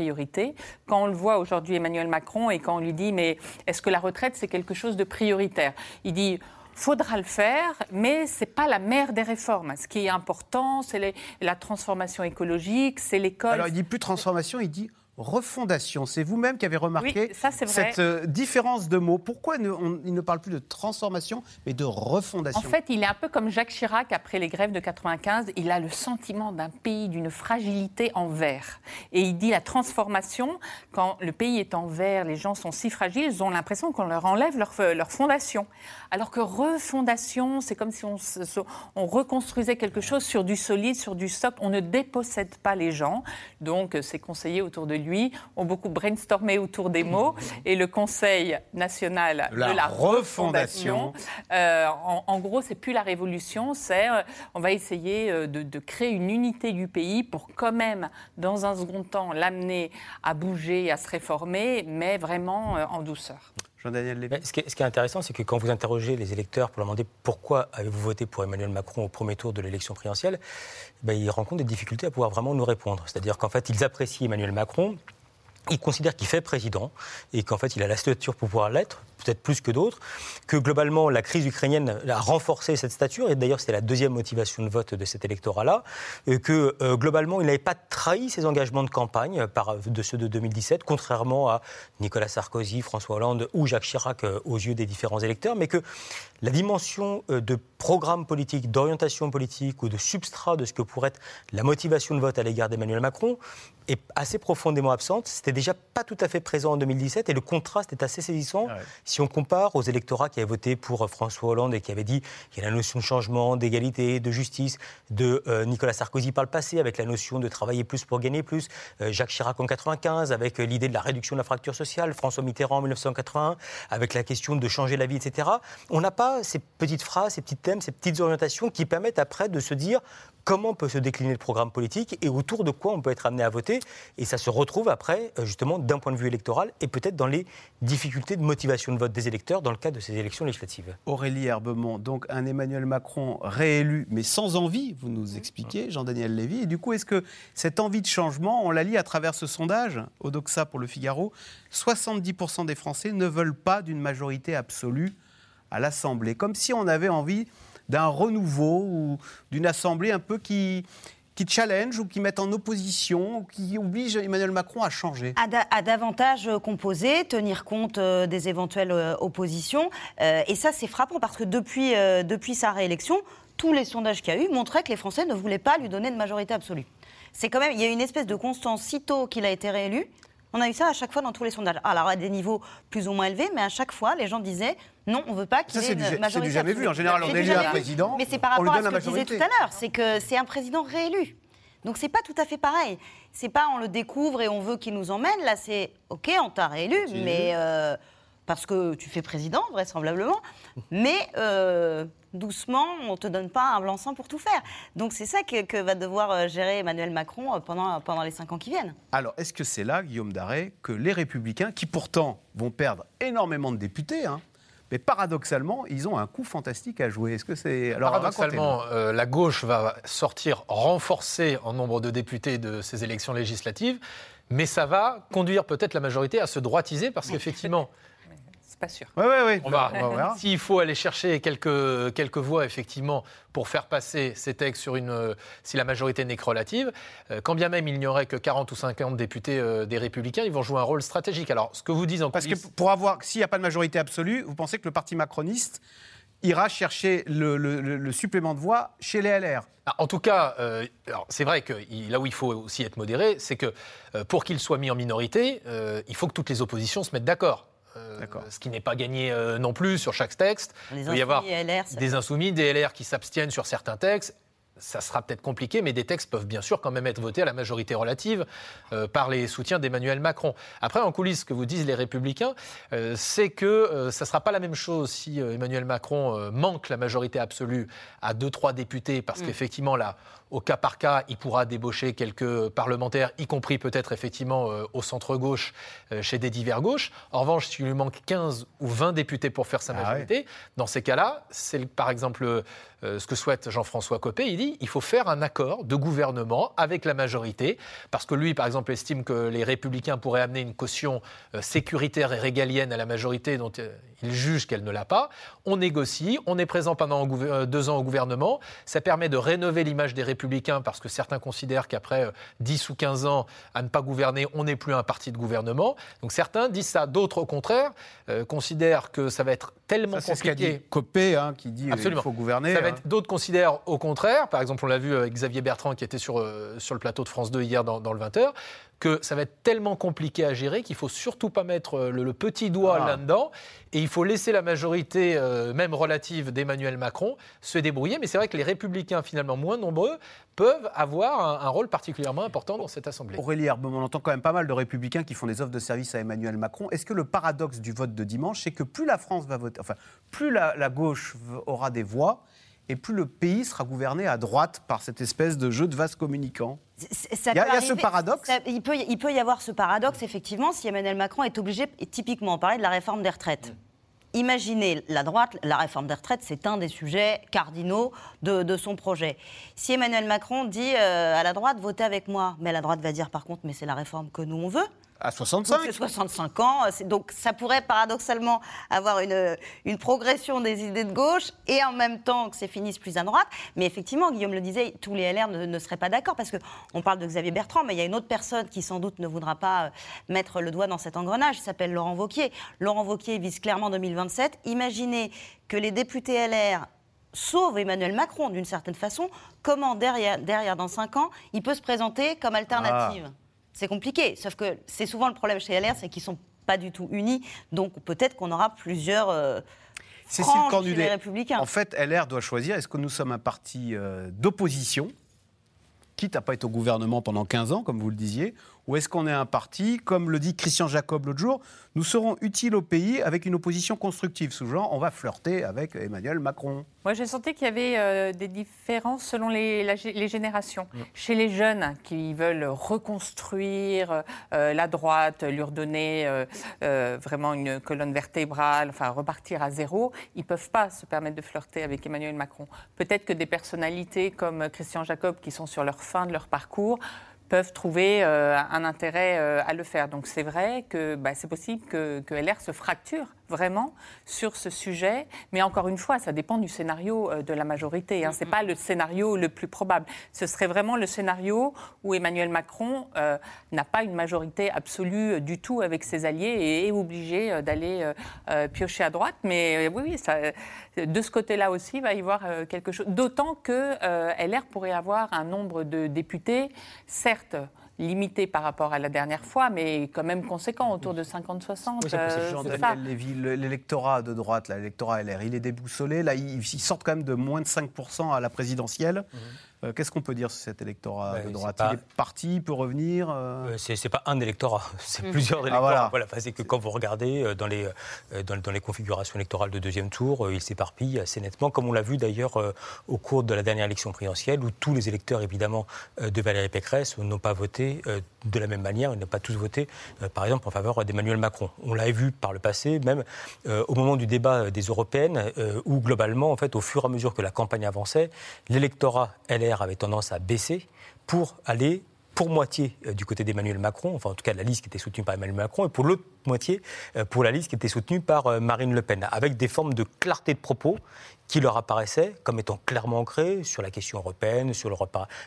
Quand on le voit aujourd'hui, Emmanuel Macron, et quand on lui dit, mais est-ce que la retraite, c'est quelque chose de prioritaire? Il dit, faudra le faire, mais c'est pas la mère des réformes. Ce qui est important, c'est la transformation écologique, c'est l'école. Alors il dit plus transformation, il dit refondation. C'est vous-même qui avez remarqué Oui, ça, cette euh, différence de mots. Pourquoi ne- on- il ne parle plus de transformation, mais de refondation? En fait, il est un peu comme Jacques Chirac après les grèves de 95. Il a le sentiment d'un pays d'une fragilité en verre. Et il dit la transformation, quand le pays est en verre, les gens sont si fragiles, ils ont l'impression qu'on leur enlève leur, leur fondation. Alors que refondation, c'est comme si on, reconstruisait quelque chose sur du solide, sur du socle. On ne dépossède pas les gens. Donc, euh, ses conseillers autour de lui ont beaucoup brainstormé autour des mots. Et le Conseil national La de la refondation. refondation euh, en, en gros, c'est plus la révolution, c'est euh, on va essayer euh, de, de créer une unité du pays pour quand même, dans un second temps, l'amener à bouger, à se réformer, mais vraiment euh, en douceur. Ce qui est intéressant, c'est que quand vous interrogez les électeurs pour leur demander pourquoi avez-vous voté pour Emmanuel Macron au premier tour de l'élection présidentielle, ben, ils rencontrent des difficultés à pouvoir vraiment nous répondre. C'est-à-dire qu'en fait, ils apprécient Emmanuel Macron. Ils considèrent qu'il fait président et qu'en fait il a la stature pour pouvoir l'être, peut-être plus que d'autres, que globalement la crise ukrainienne a renforcé cette stature et d'ailleurs c'était la deuxième motivation de vote de cet électorat-là, et que euh, globalement il n'avait pas trahi ses engagements de campagne par, de ceux de 2017, contrairement à Nicolas Sarkozy, François Hollande ou Jacques Chirac euh, aux yeux des différents électeurs, mais que la dimension euh, de programme politique, d'orientation politique ou de substrat de ce que pourrait être la motivation de vote à l'égard d'Emmanuel Macron est assez profondément absente. Déjà pas tout à fait présent en 2017 et le contraste est assez saisissant si on compare aux électorats qui avaient voté pour euh, François Hollande et qui avaient dit qu'il y a la notion de changement, d'égalité, de justice, de euh, Nicolas Sarkozy par le passé avec la notion de travailler plus pour gagner plus, euh, Jacques Chirac en 95 avec l'idée de la réduction de la fracture sociale, François Mitterrand en 1981 avec la question de changer la vie, etc. On n'a pas ces petites phrases, ces petits thèmes, ces petites orientations qui permettent après de se dire comment peut se décliner le programme politique et autour de quoi on peut être amené à voter. Et ça se retrouve après, euh, justement, d'un point de vue électoral et peut-être dans les difficultés de motivation de vote des électeurs dans le cadre de ces élections législatives. Aurélie Herbemont, donc un Emmanuel Macron réélu, mais sans envie, vous nous expliquez, Jean-Daniel Lévy. Et du coup, est-ce que cette envie de changement, on la lit à travers ce sondage, Odoxa pour le Figaro 70% des Français ne veulent pas d'une majorité absolue à l'Assemblée. Comme si on avait envie d'un renouveau ou d'une Assemblée un peu qui, qui challenge ou qui met en opposition ou qui oblige Emmanuel Macron à changer. à, da- à davantage euh, composer, tenir compte euh, des éventuelles euh, oppositions. Et ça, c'est frappant parce que depuis, depuis sa réélection, tous les sondages qu'il y a eu montraient que les Français ne voulaient pas lui donner de majorité absolue. C'est quand même, il y a une espèce de constance sitôt qu'il a été réélu. On a eu ça à chaque fois dans tous les sondages. Alors à des niveaux plus ou moins élevés, mais à chaque fois, les gens disaient non, on veut pas qu'il ait une du- c'est du majorité jamais vu. En général, on élit un président, Mais c'est par rapport à ce que je disais majorité. tout à l'heure, c'est que c'est un président réélu. Donc c'est pas tout à fait pareil. C'est pas on le découvre et on veut qu'il nous emmène. Là, c'est ok, on t'a réélu, mais euh, parce que tu fais président vraisemblablement, mais euh, doucement, on te donne pas un blanc-seing pour tout faire. Donc c'est ça que, que va devoir euh, gérer Emmanuel Macron euh, pendant pendant les cinq ans qui viennent. Alors, est-ce que c'est là, Guillaume Daré, que les Républicains, qui pourtant vont perdre énormément de députés, hein, mais paradoxalement, ils ont un coup fantastique à jouer Est-ce que c'est alors Paradoxalement, euh, la gauche va sortir renforcée en nombre de députés de ces élections législatives, mais ça va conduire peut-être la majorité à se droitiser parce qu'effectivement, c'est pas sûr. Oui, oui, oui. On va. S'il faut aller chercher quelques, quelques voix, effectivement, pour faire passer ces textes sur une, euh, si la majorité n'est que relative, euh, quand bien même il n'y aurait que 40 ou 50 députés euh, des Républicains, ils vont jouer un rôle stratégique. Alors, ce que vous dites en Parce que pour avoir, s'il n'y a pas de majorité absolue, vous pensez que le parti macroniste ira chercher le, le- le- le supplément de voix chez les LR Ah, En tout cas, euh, c'est vrai que là où il faut aussi être modéré, c'est que euh, pour qu'il soit mis en minorité, euh, il faut que toutes les oppositions se mettent d'accord. Euh, ce qui n'est pas gagné euh, non plus sur chaque texte. Les il peut y avoir LR, des insoumis, des LR qui s'abstiennent sur certains textes. Ça sera peut-être compliqué, mais des textes peuvent bien sûr quand même être votés à la majorité relative euh, par les soutiens d'Emmanuel Macron. Après, en coulisses, ce que vous disent les Républicains, euh, c'est que euh, ça ne sera pas la même chose si euh, Emmanuel Macron euh, manque la majorité absolue à deux, trois députés, parce Mm. qu'effectivement, là, au cas par cas, il pourra débaucher quelques parlementaires, y compris peut-être effectivement euh, au centre-gauche, euh, chez des divers gauches. En revanche, s'il lui manque 15 ou 20 députés pour faire sa Ah majorité, dans ces cas-là, c'est par exemple euh, ce que souhaite Jean-François Copé. Il dit il faut faire un accord de gouvernement avec la majorité, parce que lui, par exemple, estime que les républicains pourraient amener une caution sécuritaire et régalienne à la majorité dont il juge qu'elle ne l'a pas. On négocie, on est présent pendant deux ans au gouvernement. Ça permet de rénover l'image des républicains, parce que certains considèrent qu'après euh, 10 ou 15 ans à ne pas gouverner, on n'est plus un parti de gouvernement. Donc certains disent ça. D'autres, au contraire, euh, considèrent que ça va être tellement Ça, c'est ce qu'a compliqué. dit Copé, hein, qui dit Absolument. qu'il faut gouverner. Hein. être- D'autres considèrent au contraire, par exemple, on l'a vu avec Xavier Bertrand qui était sur, euh, sur le plateau de France 2 hier dans, dans le 20h, que ça va être tellement compliqué à gérer qu'il faut surtout pas mettre euh, le, le petit doigt Ah. là-dedans et il faut laisser la majorité, euh, même relative, d'Emmanuel Macron se débrouiller. Mais c'est vrai que les républicains, finalement moins nombreux, peuvent avoir un, un rôle particulièrement important dans cette Assemblée. Aurélie Herbe, on entend quand même pas mal de républicains qui font des offres de service à Emmanuel Macron. Est-ce que le paradoxe du vote de dimanche, c'est que plus la France va voter, enfin, plus la, la gauche aura des voix, et plus le pays sera gouverné à droite par cette espèce de jeu de vase communicant? Ça Il y a- peut il y a ce paradoxe ça- il, peut, y- il peut y avoir ce paradoxe, effectivement, si Emmanuel Macron est obligé, et typiquement, on parlait de la réforme des retraites. Imaginez la droite, la réforme des retraites, c'est un des sujets cardinaux de, de son projet. Si Emmanuel Macron dit euh, à la droite, votez avec moi, mais la droite va dire par contre, mais c'est la réforme que nous on veut. À Donc, 65 c'est 65 ans, c'est- donc ça pourrait paradoxalement avoir une, une progression des idées de gauche et en même temps que c'est finisse plus à droite. Mais effectivement, Guillaume le disait, tous les LR ne, ne seraient pas d'accord parce qu'on parle de Xavier Bertrand, mais il y a une autre personne qui sans doute ne voudra pas euh, mettre le doigt dans cet engrenage, il s'appelle Laurent Wauquiez. Laurent Wauquiez vise clairement 2027. Imaginez que les députés LR sauvent Emmanuel Macron d'une certaine façon, comment derrière, derrière dans 5 ans, il peut se présenter comme alternative? Ah. C'est compliqué. Sauf que c'est souvent le problème chez LR, c'est qu'ils sont pas du tout unis. Donc peut-être qu'on aura plusieurs euh, Cécile Cornudet, en fait, LR doit choisir est-ce que nous sommes un parti euh, d'opposition, quitte à pas être au gouvernement pendant 15 ans, comme vous le disiez, ou est-ce qu'on est un parti, comme le dit Christian Jacob l'autre jour, nous serons utiles au pays avec une opposition constructive, sous genre on va flirter avec Emmanuel Macron Moi, j'ai senti qu'il y avait euh, des différences selon les, la gé- les générations. Chez les jeunes qui veulent reconstruire euh, la droite, lui redonner euh, euh, vraiment une colonne vertébrale, enfin repartir à zéro, ils ne peuvent pas se permettre de flirter avec Emmanuel Macron. Peut-être que des personnalités comme Christian Jacob, qui sont sur leur fin de leur parcours, peuvent trouver euh, un intérêt euh, à le faire. Donc c'est vrai que bah, c'est possible que, que LR se fracture vraiment sur ce sujet, mais encore une fois, ça dépend du scénario euh, de la majorité. Hein. Ce n'est pas le scénario le plus probable. Ce serait vraiment le scénario où Emmanuel Macron euh, n'a pas une majorité absolue euh, du tout avec ses alliés et est obligé d'aller euh, piocher à droite. Mais euh, oui, oui, ça, de ce côté-là aussi, il va y avoir quelque chose. D'autant que LR pourrait avoir un nombre de députés, certes limité par rapport à la dernière fois, mais quand même conséquent, autour de 50-60. euh, Jean c'est ça. Daniel Lévy, le- l'électorat de droite, l'électorat LR, il est déboussolé. Là, ils, ils sortent quand même de moins de 5% à la présidentielle. Euh, Qu'est-ce qu'on peut dire sur cet électorat Ouais, de droite pas- Il est parti, il peut revenir euh Euh, C'est pas un électorat, c'est Mhm. plusieurs Ah, électorats. voilà. C'est que quand vous regardez euh, dans les, dans, dans les configurations électorales de deuxième tour, il s'éparpille assez nettement, comme on l'a vu d'ailleurs au cours de la dernière élection présidentielle, où tous les électeurs, évidemment, de Valérie Pécresse n'ont pas voté de la même manière, ils n'ont pas tous voté, par exemple, en faveur d'Emmanuel Macron. On l'a vu par le passé, même au moment du débat des européennes, où globalement, en fait, au fur et à mesure que la campagne avançait, l'électorat LR avait tendance à baisser pour aller pour moitié euh, du côté d'Emmanuel Macron, enfin en tout cas la liste qui était soutenue par Emmanuel Macron, et pour l'autre moitié euh, pour la liste qui était soutenue par euh, Marine Le Pen, avec des formes de clarté de propos qui leur apparaissaient comme étant clairement ancrées sur la question européenne, sur le,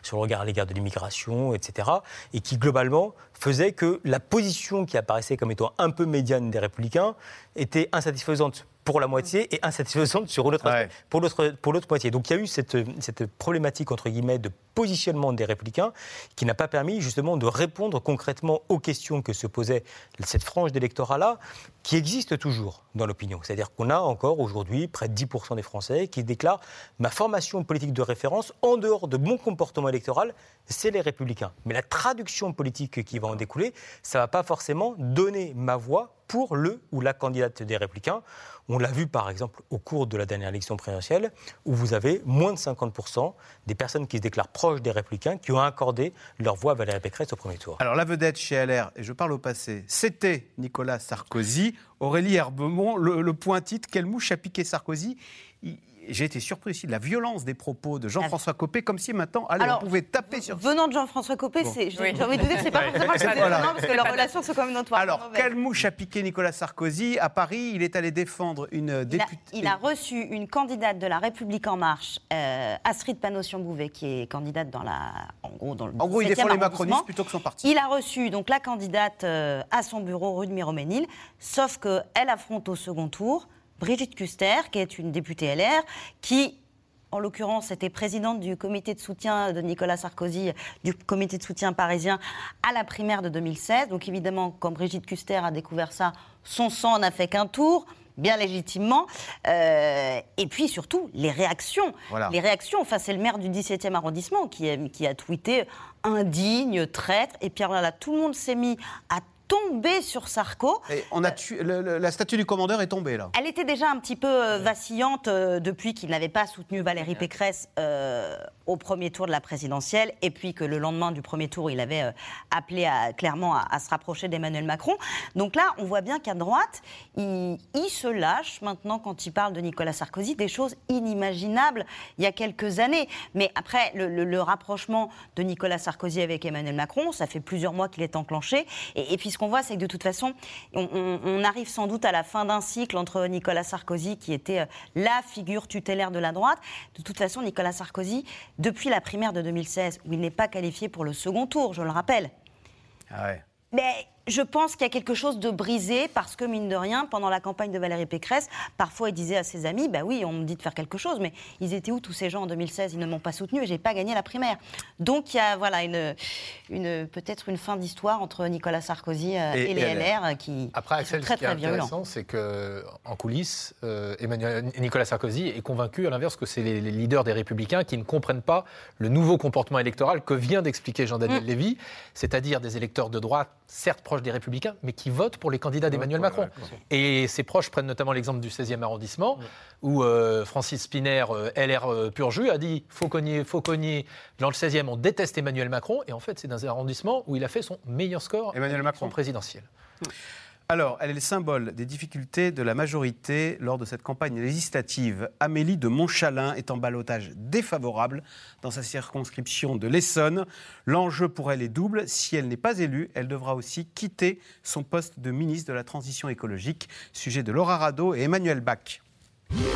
sur le regard à l'égard de l'immigration, etc. Et qui globalement faisaient que la position qui apparaissait comme étant un peu médiane des républicains était insatisfaisante pour la moitié et insatisfaisante sur l'autre pour l'autre pour l'autre moitié. Donc il y a eu cette, cette problématique entre guillemets de positionnement des républicains qui n'a pas permis justement de répondre concrètement aux questions que se posait cette frange d'électorat-là, qui existe toujours dans l'opinion. C'est-à-dire qu'on a encore aujourd'hui près de 10% des Français qui déclarent ma formation politique de référence en dehors de mon comportement électoral, c'est les républicains. Mais la traduction politique qui va en découler, ça ne va pas forcément donner ma voix pour le ou la candidate des républicains. On l'a vu par exemple au cours de la dernière élection présidentielle, où vous avez moins de 50% des personnes qui se déclarent proches des républicains qui ont accordé leur voix à Valérie Pécresse au premier tour. Alors la vedette chez LR, et je parle au passé, c'était Nicolas Sarkozy. Aurélie Herbemont, le, le point titre, quelle mouche a piqué Sarkozy? J'ai été surpris aussi de la violence des propos de Jean-François Copé, comme si maintenant, allez, Alors, on pouvait taper sur... Venant de Jean-François Copé, Bon. c'est- j'ai Oui. envie de dire que c'est pas forcément très Voilà. étonnant parce que leurs relations sont quand même notoires. Alors, quelle mouche a piqué Nicolas Sarkozy À Paris, il est allé défendre une Il a, députée... il a reçu une candidate de la République En Marche, euh, Astrid Panossion-Bouvet, qui est candidate dans la. En gros, dans le En gros, il 17e défend les macronistes plutôt que son parti. Il a reçu donc la candidate euh, à son bureau rue de Miroménil, sauf qu'elle affronte au second tour Brigitte Custer, qui est une députée LR, qui en l'occurrence, était présidente du comité de soutien de Nicolas Sarkozy, du comité de soutien parisien à la primaire de 2016. Donc évidemment, quand Brigitte Custer a découvert ça, son sang n'a fait qu'un tour bien légitimement. Euh, et puis surtout, les réactions. Voilà. Les réactions, enfin, c'est le maire du 17e arrondissement qui a, qui a tweeté indigne, traître. Et puis alors là, tout le monde s'est mis à tomber sur Sarko. Et on a tué- le- le- la statue du commandeur est tombée, là. Elle était déjà un petit peu euh, vacillante euh, depuis qu'il n'avait pas soutenu Valérie Pécresse euh, au premier tour de la présidentielle, et puis que le lendemain du premier tour, il avait appelé à- clairement à, à se rapprocher d'Emmanuel Macron. Donc là, on voit bien qu'à droite, il, il se lâche maintenant quand il parle de Nicolas Sarkozy, des choses inimaginables il y a quelques années. Mais après, le, le- le rapprochement de Nicolas Sarkozy avec Emmanuel Macron, ça fait plusieurs mois qu'il est enclenché. Et, et puis ce qu'on voit, c'est que de toute façon, on, on- on arrive sans doute à la fin d'un cycle entre Nicolas Sarkozy, qui était euh, la figure tutélaire de la droite. De toute façon, Nicolas Sarkozy, depuis la primaire de 2016, où il n'est pas qualifié pour le second tour, je le rappelle, Ah ouais. mais je pense qu'il y a quelque chose de brisé parce que, mine de rien, pendant la campagne de Valérie Pécresse, parfois il disait à ses amis Bah oui, on me dit de faire quelque chose, mais ils étaient où tous ces gens en 2016 Ils ne m'ont pas soutenu et j'ai pas gagné la primaire. Donc il y a voilà, une, une, peut-être une fin d'histoire entre Nicolas Sarkozy euh, et, Et- les LR euh, qui, Après, Axel, très ce qui est très violents. intéressant, c'est qu'en coulisses, euh, Emmanuel, Nicolas Sarkozy est convaincu, à l'inverse, que c'est les, les leaders des Républicains qui ne comprennent pas le nouveau comportement électoral que vient d'expliquer Jean-Daniel Mm. Lévy, c'est-à-dire des électeurs de droite, certes proches des Républicains, mais qui votent pour les candidats d'Emmanuel Macron. Et ses proches prennent notamment l'exemple du 16e arrondissement, où euh, Francis Spiner, euh, LR euh, pur jus, a dit faut cogner, faut cogner. Dans le 16e, on déteste Emmanuel Macron, et en fait, c'est dans un arrondissement où il a fait son meilleur score Emmanuel Macron. présidentiel. Alors, elle est le symbole des difficultés de la majorité lors de cette campagne législative. Amélie de Montchalin est en balotage défavorable dans sa circonscription de l'Essonne. L'enjeu pour elle est double. Si elle n'est pas élue, elle devra aussi quitter son poste de ministre de la Transition écologique. Sujet de Laura Rado et Emmanuel Bach. Bonjour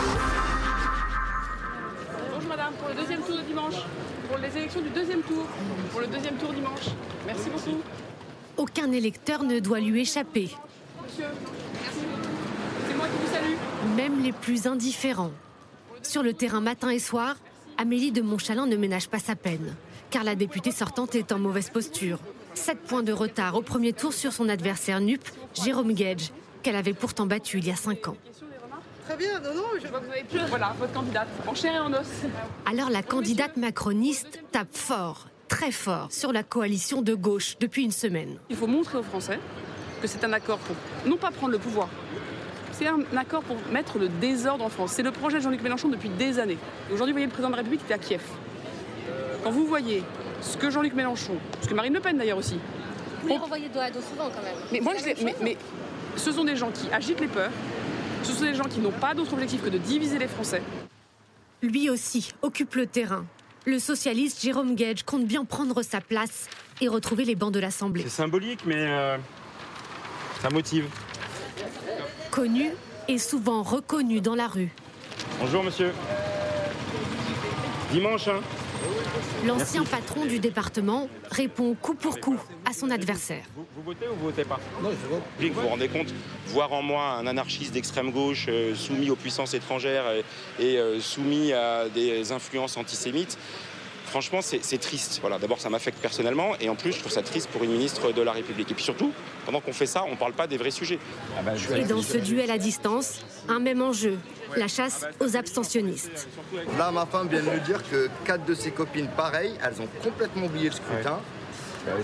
madame, pour le deuxième tour de dimanche, pour les élections du deuxième tour, pour le deuxième tour dimanche. Merci beaucoup. Aucun électeur ne doit lui échapper, Monsieur, merci. C'est moi qui vous salue. même les plus indifférents. Sur le terrain matin et soir, Amélie de Montchalin ne ménage pas sa peine, car la députée sortante est en mauvaise posture. Sept points de retard au premier tour sur son adversaire NUP, Jérôme Gage, qu'elle avait pourtant battu il y a cinq ans. Très bien, non, non, je vois que vous avez plus. Voilà, votre candidate, en chair et en os. Alors la candidate macroniste tape fort, très fort, sur la coalition de gauche depuis une semaine. Il faut montrer aux Français que c'est un accord pour non pas prendre le pouvoir, c'est un accord pour mettre le désordre en France. C'est le projet de Jean-Luc Mélenchon depuis des années. Aujourd'hui, vous voyez, le président de la République était à Kiev. Quand vous voyez ce que Jean-Luc Mélenchon, ce que Marine Le Pen d'ailleurs aussi, Mais renvoyer dos à dos souvent quand même. Mais moi, je les- mais ce sont des gens qui agitent les peurs. Ce sont des gens qui n'ont pas d'autre objectif que de diviser les Français. Lui aussi occupe le terrain. Le socialiste Jérôme Gage compte bien prendre sa place et retrouver les bancs de l'Assemblée. C'est symbolique, mais euh, ça motive. Connu et souvent reconnu dans la rue. Bonjour, monsieur. Dimanche, hein L'ancien patron du département répond coup pour coup à son adversaire. Vous, vous votez ou vous votez pas? Non, je vote. Vous vous rendez compte Voir en moi un anarchiste d'extrême gauche euh, soumis aux puissances étrangères et, et, euh, soumis à des influences antisémites, franchement, c'est triste. Voilà, D'abord, ça m'affecte personnellement et en plus, je trouve ça triste pour une ministre de la République. Et puis surtout, pendant qu'on fait ça, on ne parle pas des vrais sujets. Et dans ce duel à distance, un même enjeu, la chasse aux abstentionnistes. Là, ma femme vient de me dire que quatre de ses copines, pareil, elles ont complètement oublié le scrutin.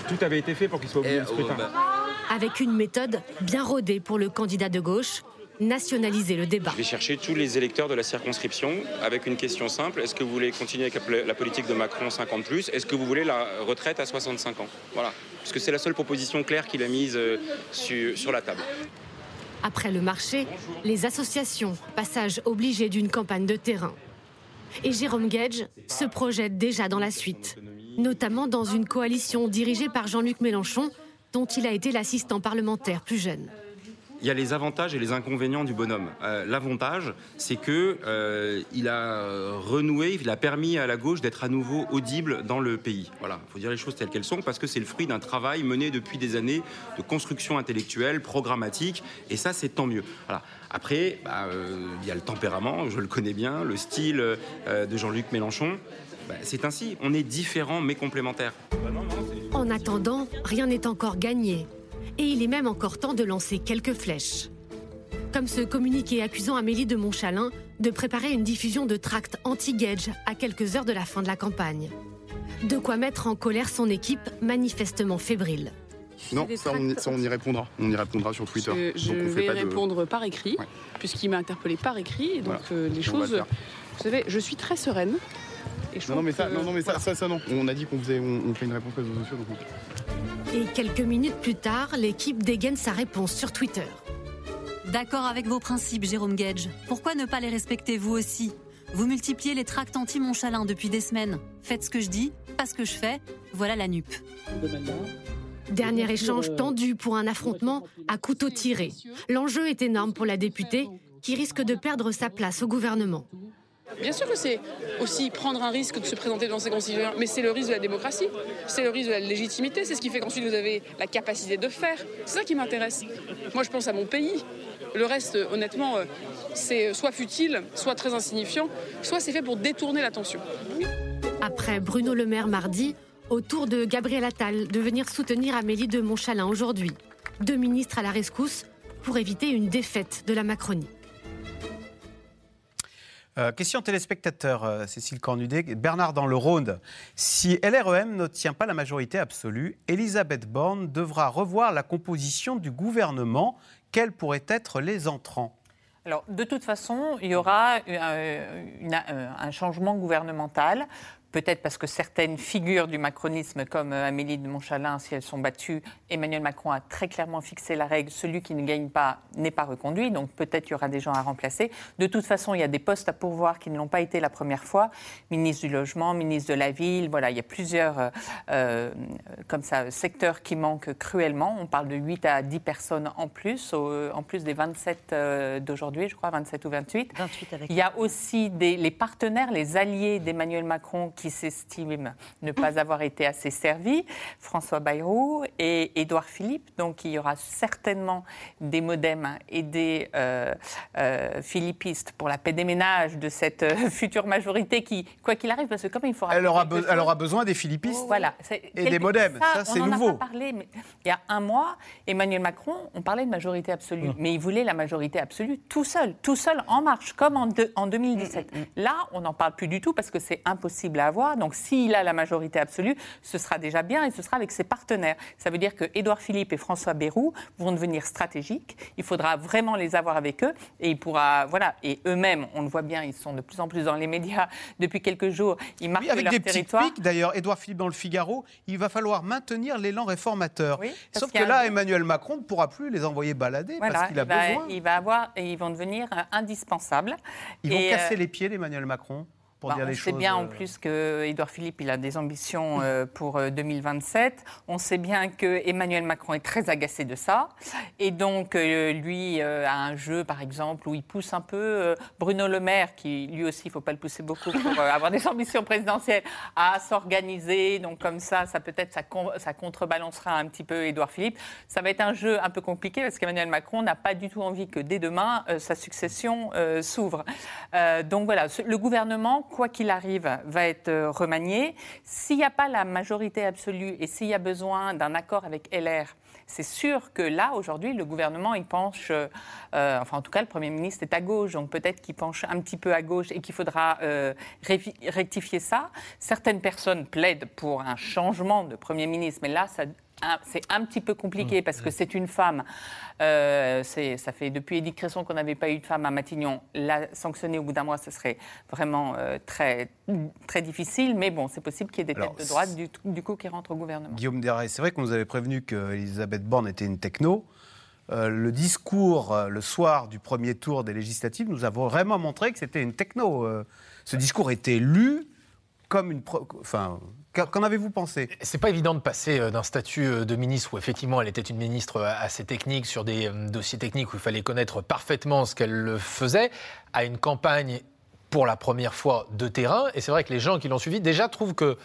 tout avait été fait pour qu'il soit oublié le scrutin. Avec une méthode bien rodée pour le candidat de gauche, nationaliser le débat. Je vais chercher tous les électeurs de la circonscription avec une question simple. Est-ce que vous voulez continuer avec la- politique de Macron 50 plus? Est-ce que vous voulez la retraite à 65 ans? Voilà. Parce que c'est la seule proposition claire qu'il a mise euh, sur, sur la table. Après le marché, les associations, passage obligé d'une campagne de terrain. Et Jérôme Gage se projette déjà dans la suite, notamment dans une coalition dirigée par Jean-Luc Mélenchon, dont il a été l'assistant parlementaire plus jeune. Il y a les avantages et les inconvénients du bonhomme. Euh, L'avantage, c'est que euh, il a renoué, il a permis à la gauche d'être à nouveau audible dans le pays. Voilà, il faut dire les choses telles qu'elles sont parce que c'est le fruit d'un travail mené depuis des années de construction intellectuelle, programmatique, et ça, c'est tant mieux. Après, bah, euh, il y a le tempérament, je le connais bien, le style de Jean-Luc Mélenchon. Bah, c'est ainsi, on est différents mais complémentaires. En attendant, rien n'est encore gagné. Et il est même encore temps de lancer quelques flèches. Comme ce communiqué accusant Amélie de Montchalin de préparer une diffusion de tracts anti-Gage à quelques heures de la fin de la campagne. De quoi mettre en colère son équipe manifestement fébrile. Non, ça on, y- ça, on y répondra. On y répondra sur Twitter. Je, je Donc, on fait vais de- répondre par écrit, puisqu'il m'a interpellé par écrit. Et donc, Voilà. euh, les On choses. Vous savez, je suis très sereine. Et je Non, non, mais ça, que- non, non, mais ça, voilà. ça, ça, non. On a dit qu'on faisait, on, on fait une réponse réseaux sociaux. Donc Et quelques minutes plus tard, l'équipe dégaine sa réponse sur Twitter. D'accord avec vos principes, Jérôme Gage. Pourquoi ne pas les respecter vous aussi? Vous multipliez les tracts anti-Montchalin depuis des semaines. Faites ce que je dis, pas ce que je fais. Voilà la nupe. Dernier échange tendu pour un affrontement à couteau tiré. L'enjeu est énorme pour la députée qui risque de perdre sa place au gouvernement. Bien sûr que c'est aussi prendre un risque de se présenter devant ses concitoyens, mais c'est le risque de la démocratie, c'est le risque de la légitimité, c'est ce qui fait qu'ensuite vous avez la capacité de faire. C'est ça qui m'intéresse. Moi, je pense à mon pays. Le reste, honnêtement, euh, c'est soit futile, soit très insignifiant, soit c'est fait pour détourner l'attention. Après Bruno Le Maire mardi, au tour de Gabriel Attal de venir soutenir Amélie de Montchalin aujourd'hui. Deux ministres à la rescousse pour éviter une défaite de la Macronie. Euh, question téléspectateur, euh, Cécile Cornudet. Bernard dans le Rhône. Si LREM n'obtient pas la majorité absolue, Elisabeth Borne devra revoir la composition du gouvernement. Quels pourraient être les entrants? Alors, de toute façon, il y aura euh, un changement gouvernemental. Peut-être parce que certaines figures du macronisme, comme euh, Amélie de Montchalin, si elles sont battues, Emmanuel Macron a très clairement fixé la règle celui qui ne gagne pas n'est pas reconduit. Donc peut-être il y aura des gens à remplacer. De toute façon, il y a des postes à pourvoir qui ne l'ont pas été la première fois. Ministre du logement, ministre de la ville. Voilà, il y a plusieurs euh, euh, comme ça secteurs qui manquent cruellement. On parle de 8 à 10 personnes en plus, au- en plus des 27 euh, d'aujourd'hui, je crois, 27 ou 28. 28 avec Il y a aussi des, les partenaires, les alliés d'Emmanuel Macron qui s'estiment ne pas avoir été assez servis, François Bayrou et Édouard Philippe. Donc il y aura certainement des modems et des euh, euh, philippistes pour la paix des ménages de cette euh, future majorité qui, quoi qu'il arrive, parce que comme il faut elle aura, be- elle besoin des philippistes voilà. et quelque- des modems. Ça, c'est on en a nouveau. pas parlé, mais il y a un mois, Emmanuel Macron, on parlait de majorité absolue, Hum. mais il voulait la majorité absolue tout seul, tout seul en marche, comme en, deux- en 2017. Hum, Là, on n'en parle plus du tout parce que c'est impossible à avoir. Donc, s'il a la majorité absolue, ce sera déjà bien et ce sera avec ses partenaires. Ça veut dire que Édouard Philippe et François Bayrou vont devenir stratégiques. Il faudra vraiment les avoir avec eux et il pourra, voilà, et eux-mêmes, on le voit bien, ils sont de plus en plus dans les médias depuis quelques jours. Ils marquent Oui, avec leur des territoire. D'ailleurs, Édouard Philippe dans le Figaro, il va falloir maintenir l'élan réformateur. parce Sauf que là, un- Emmanuel Macron ne pourra plus les envoyer balader Voilà, parce qu'il a il, va, besoin. il va avoir et ils vont devenir indispensables. Ils vont casser euh, les pieds d'Emmanuel Macron. Pour Bah, dire on les sait choses. bien en euh, plus que Édouard Philippe il a des ambitions euh, pour euh, 2027. On sait bien que Emmanuel Macron est très agacé de ça et donc euh, lui euh, a un jeu par exemple où il pousse un peu euh, Bruno Le Maire qui lui aussi il faut pas le pousser beaucoup pour euh, avoir des ambitions présidentielles à s'organiser. Donc comme ça ça peut-être ça, con- ça contrebalancera un petit peu Édouard Philippe. Ça va être un jeu un peu compliqué parce qu'Emmanuel Macron n'a pas du tout envie que dès demain euh, sa succession euh, s'ouvre. Euh, donc voilà, le gouvernement, quoi qu'il arrive, va être euh, remanié. S'il n'y a pas la majorité absolue et s'il y a besoin d'un accord avec LR, c'est sûr que là, aujourd'hui, le gouvernement, il penche, euh, euh, enfin en tout cas, le Premier ministre est à gauche, donc peut-être qu'il penche un petit peu à gauche et qu'il faudra rectifier ça. Certaines personnes plaident pour un changement de Premier ministre, mais là, ça c'est un petit peu compliqué parce que c'est une femme. Euh, ça fait depuis Édith Cresson qu'on n'avait pas eu de femme à Matignon. La sanctionner au bout d'un mois, ce serait vraiment euh, très, très difficile. Mais bon, c'est possible qu'il y ait des Alors, têtes de droite du, du coup qui rentrent au gouvernement. Guillaume Deray, c'est vrai qu'on nous avait prévenu qu'Elisabeth Borne était une techno. Euh, le discours le soir du premier tour des législatives nous a vraiment montré que c'était une techno. Ce discours était lu comme une. Enfin, qu'en avez-vous pensé? C'est pas évident de passer euh, d'un statut euh, de ministre où effectivement elle était une ministre euh, assez technique sur des dossiers techniques où il fallait connaître parfaitement ce qu'elle faisait à une campagne pour la première fois de terrain. Et c'est vrai que les gens qui l'ont suivi déjà trouvent que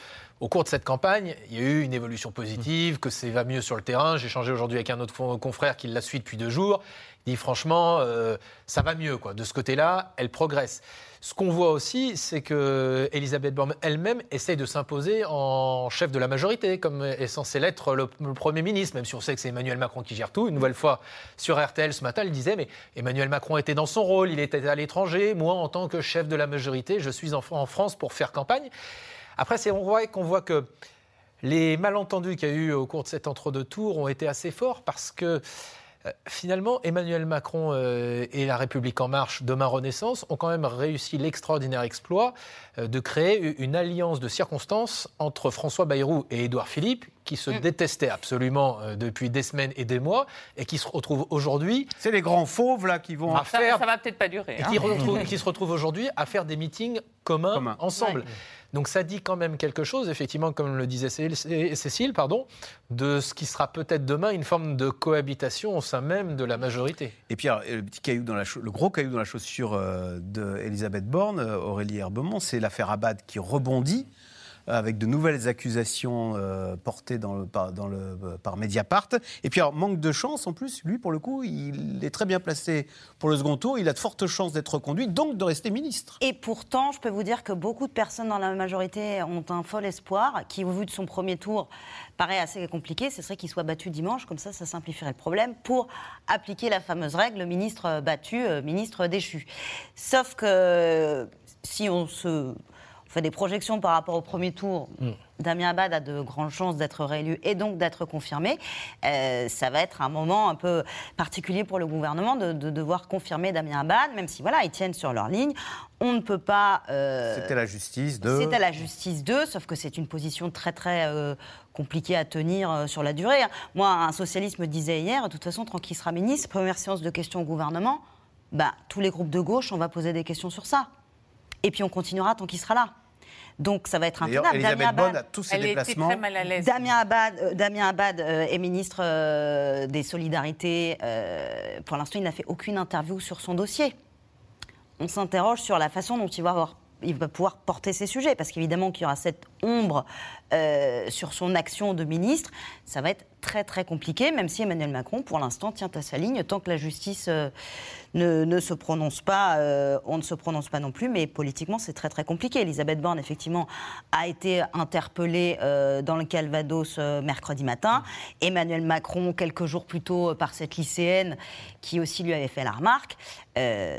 au cours de cette campagne, il y a eu une évolution positive, que c'est va mieux sur le terrain. J'ai échangé aujourd'hui avec un autre con- confrère qui la suit depuis deux jours. Dit franchement, euh, ça va mieux. Quoi. De ce côté-là, elle progresse. Ce qu'on voit aussi, c'est que Elisabeth Borne elle-même essaye de s'imposer en chef de la majorité, comme est censé l'être le, Premier ministre, même si on sait que c'est Emmanuel Macron qui gère tout. Une nouvelle fois, sur RTL ce matin, elle disait, mais Emmanuel Macron était dans son rôle, il était à l'étranger, moi, en tant que chef de la majorité, je suis en, France pour faire campagne. Après, c'est on voit qu'on voit que les malentendus qu'il y a eu au cours de cet entre-deux tours ont été assez forts parce que finalement, Emmanuel Macron euh, et La République En Marche, demain Renaissance, ont quand même réussi l'extraordinaire exploit euh, de créer une alliance de circonstances entre François Bayrou et Édouard Philippe, qui se détestaient absolument euh, depuis des semaines et des mois, et qui se retrouvent aujourd'hui. C'est les grands fauves là qui vont à Ça, faire ça va peut-être pas durer. et hein. qui, retrouvent- qui se retrouvent aujourd'hui à faire des meetings communs, ensemble. Ouais. Donc ça dit quand même quelque chose, effectivement, comme le disait Cé- Cécile, pardon, de ce qui sera peut-être demain une forme de cohabitation au sein même de la majorité. Et puis, le, petit caillou dans le gros caillou dans la chaussure euh, d'Elisabeth Borne, euh, Aurélie Herbemont, c'est l'affaire Abad qui rebondit avec de nouvelles accusations euh, portées euh, par Mediapart. Et puis, manque de chance, en plus, lui, pour le coup, il est très bien placé pour le second tour. Il a de fortes chances d'être reconduit, donc de rester ministre. Et pourtant, je peux vous dire que beaucoup de personnes dans la majorité ont un fol espoir, qui, au vu de son premier tour, paraît assez compliqué. Ce serait qu'il soit battu dimanche, comme ça, ça simplifierait le problème, pour appliquer la fameuse règle, le ministre battu, euh, ministre déchu. Sauf que si on se fait des projections par rapport au premier tour, Damien Abad a de grandes chances d'être réélu et donc d'être confirmé. Euh, ça va être un moment un peu particulier pour le gouvernement de, de devoir confirmer Damien Abad, même si voilà, ils tiennent sur leur ligne. On ne peut pas. euh, C'était la justice de. c'est à la justice d'eux, sauf que c'est une position très très euh, compliquée à tenir sur la durée. hein. Moi, un socialiste me disait hier, de toute façon, tant qu'il sera ministre, première séance de questions au gouvernement, bah, tous les groupes de gauche, on va poser des questions sur ça. Et puis on continuera tant qu'il sera là. Donc ça va être intenable. Damien Abad- a tous ses Elle était déplacements. très mal à l'aise. Damien Abad, euh, Damien Abad euh, est ministre euh, des Solidarités. euh, pour l'instant, il n'a fait aucune interview sur son dossier. On s'interroge sur la façon dont il va, avoir- il va pouvoir porter ces sujets, parce qu'évidemment qu'il y aura cette ombre euh, sur son action de ministre. Ça va être très très compliqué, même si Emmanuel Macron, pour l'instant, tient à sa ligne. Tant que la justice euh, ne, ne se prononce pas, euh, on ne se prononce pas non plus, mais politiquement, c'est très très compliqué. Elisabeth Borne, effectivement, a été interpellée euh, dans le Calvados mercredi matin. Emmanuel Macron, quelques jours plus tôt, par cette lycéenne qui aussi lui avait fait la remarque.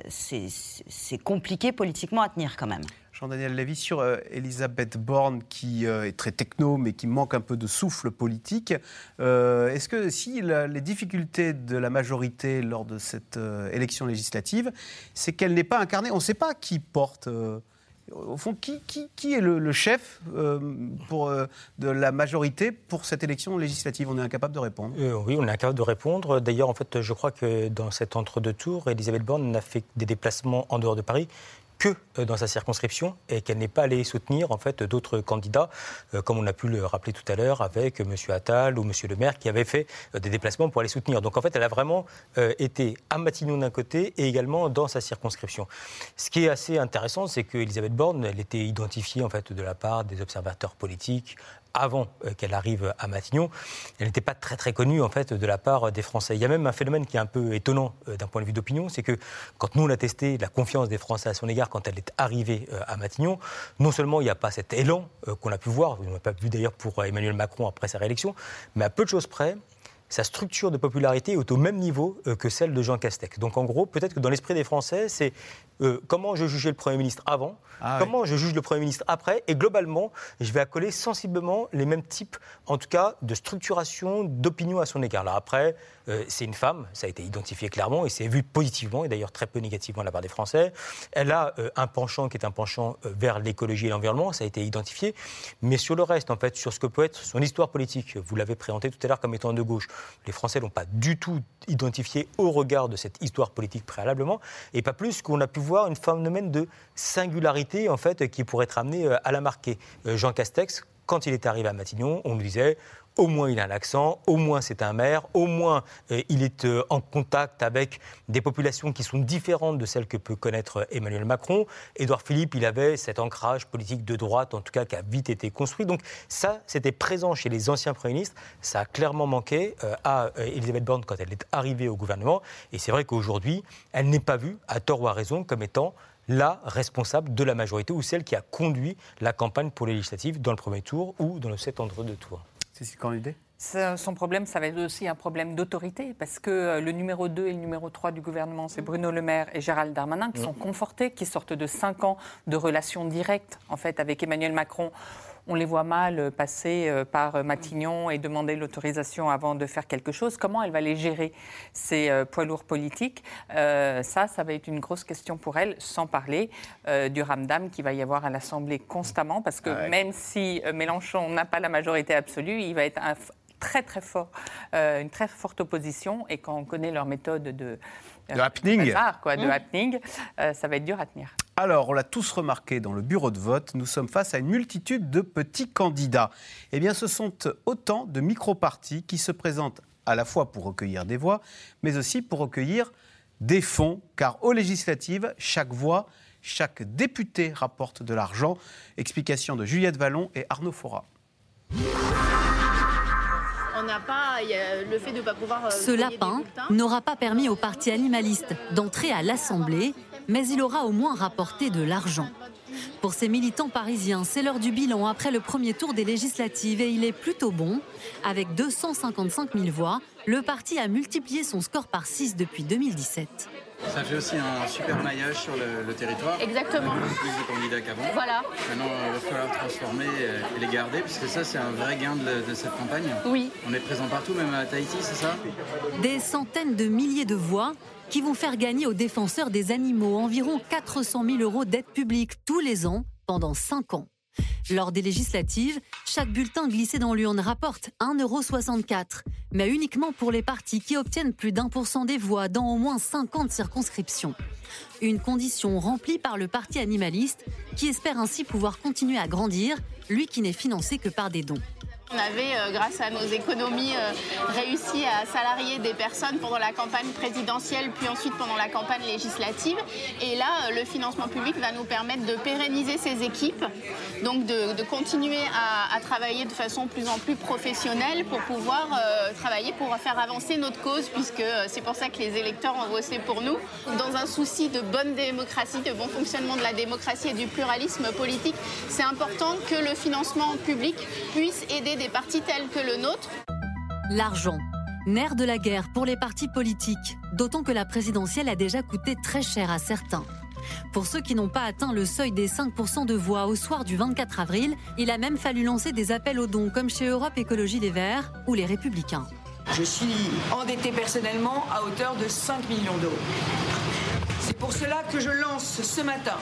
C'est compliqué politiquement à tenir quand même. Jean-Daniel Lévy, sur euh, Elisabeth Borne, qui euh, est très techno, mais qui manque un peu de souffle politique, euh, est-ce que si les difficultés de la majorité lors de cette élection législative, c'est qu'elle n'est pas incarnée On ne sait pas qui porte. au fond, qui, est le, chef de la majorité pour cette élection législative? On est incapable de répondre. Oui, on est incapable de répondre. D'ailleurs, en fait, je crois que dans cet entre-deux tours, Elisabeth Borne n'a fait des déplacements en dehors de Paris que euh, dans sa circonscription et qu'elle n'est pas allée soutenir en fait d'autres candidats, euh, comme on a pu le rappeler tout à l'heure avec M. Attal ou M. Le Maire qui avaient fait euh, des déplacements pour aller soutenir. Donc en fait, elle a vraiment été à Matignon d'un côté et également dans sa circonscription. Ce qui est assez intéressant, c'est qu'Elisabeth Borne, elle était identifiée en fait de la part des observateurs politiques avant euh, qu'elle arrive à Matignon, elle n'était pas très très connue en fait de la part des Français. Il y a même un phénomène qui est un peu étonnant euh, d'un point de vue d'opinion, c'est que quand nous on a testé la confiance des Français à son égard quand elle est arrivée euh, à Matignon, non seulement il n'y a pas cet élan qu'on a pu voir, on n'a pas vu d'ailleurs pour Emmanuel Macron après sa réélection, mais à peu de choses près, sa structure de popularité est au même niveau que celle de Jean Castex. Donc en gros, peut-être que dans l'esprit des Français, c'est comment je jugeais le Premier ministre avant, ah Comment je juge le Premier ministre après Et globalement, je vais accoler sensiblement les mêmes types, en tout cas, de structuration, d'opinion à son égard. Là, après, euh, c'est une femme, ça a été identifié clairement et c'est vu positivement, et d'ailleurs très peu négativement de la part des Français. Elle a euh, un penchant qui est un penchant euh, vers l'écologie et l'environnement, ça a été identifié. Mais sur le reste, en fait, sur ce que peut être son histoire politique, vous l'avez présenté tout à l'heure comme étant de gauche, les Français l'ont pas du tout identifié au regard de cette histoire politique préalablement, et pas plus qu'on a pu voir une phénomène de singularité, en fait, qui pourrait être amenée à la marquer. Jean Castex, quand il est arrivé à Matignon, on nous disait au moins il a un accent, au moins c'est un maire, au moins euh, il est euh, en contact avec des populations qui sont différentes de celles que peut connaître Emmanuel Macron. Édouard Philippe, il avait cet ancrage politique de droite, en tout cas qui a vite été construit. Donc ça, c'était présent chez les anciens premiers ministres. Ça a clairement manqué euh, à Elisabeth Borne quand elle est arrivée au gouvernement. Et c'est vrai qu'aujourd'hui, elle n'est pas vue, à tort ou à raison, comme étant la responsable de la majorité ou celle qui a conduit la campagne pour les législatives dans le premier tour ou dans le set entre deux tours. Cécile son problème, ça va être aussi un problème d'autorité, parce que euh, le numéro 2 et le numéro 3 du gouvernement, c'est Bruno Le Maire et Gérald Darmanin, qui sont confortés, qui sortent de 5 ans de relations directes en fait, avec Emmanuel Macron on les voit mal passer euh, par Matignon et demander l'autorisation avant de faire quelque chose. Comment elle va les gérer, ces euh, poids lourds politiques? Euh, Ça, ça va être une grosse question pour elle, sans parler du ramdam qui va y avoir à l'Assemblée constamment, parce que ah même si Mélenchon n'a pas la majorité absolue, il va être un très très fort, une très forte opposition. Et quand on connaît leur méthode de, de happening, quoi, de mmh. happening ça va être dur à tenir. Alors, on l'a tous remarqué dans le bureau de vote, nous sommes face à une multitude de petits candidats. Eh bien, ce sont autant de micro-partis qui se présentent à la fois pour recueillir des voix, mais aussi pour recueillir des fonds, car aux législatives, chaque voix, chaque député rapporte de l'argent. Explication de Juliette Vallon et Arnaud Fora. Pas, le fait de pas pouvoir. Ce lapin n'aura pas permis aux partis animalistes d'entrer à l'Assemblée mais il aura au moins rapporté de l'argent. Pour ces militants parisiens, c'est l'heure du bilan après le premier tour des législatives et il est plutôt bon. Avec 255 000 voix, le parti a multiplié son score par 6 depuis 2017. Ça fait aussi un super maillage sur le, territoire. Exactement. plus de candidats qu'avant. Voilà. Maintenant, il va falloir transformer et les garder, puisque ça, c'est un vrai gain de, de, cette campagne. Oui. On est présent partout, même à Tahiti, c'est ça? Des centaines de milliers de voix qui vont faire gagner aux défenseurs des animaux environ 400 000 euros d'aide publique tous les ans pendant 5 ans. Lors des législatives, chaque bulletin glissé dans l'urne rapporte 1,64€, mais uniquement pour les partis qui obtiennent plus d'un pour cent des voix dans au moins 50 circonscriptions. Une condition remplie par le parti animaliste, qui espère ainsi pouvoir continuer à grandir, lui qui n'est financé que par des dons. On avait, euh, grâce à nos économies, euh, réussi à salarier des personnes pendant la campagne présidentielle, puis ensuite pendant la campagne législative. Et là, euh, le financement public va nous permettre de pérenniser ces équipes, donc de, continuer à, travailler de façon plus en plus professionnelle pour pouvoir travailler pour faire avancer notre cause, puisque c'est pour ça que les électeurs ont voté pour nous. Dans un souci de bonne démocratie, de bon fonctionnement de la démocratie et du pluralisme politique, c'est important que le financement public puisse aider des partis tels que le nôtre. L'argent, nerf de la guerre pour les partis politiques, d'autant que la présidentielle a déjà coûté très cher à certains. Pour ceux qui n'ont pas atteint le seuil des 5% de voix au soir du 24 avril, il a même fallu lancer des appels aux dons comme chez Europe Écologie Les Verts ou les Républicains. Je suis endetté personnellement à hauteur de 5 millions d'euros. C'est pour cela que je lance ce matin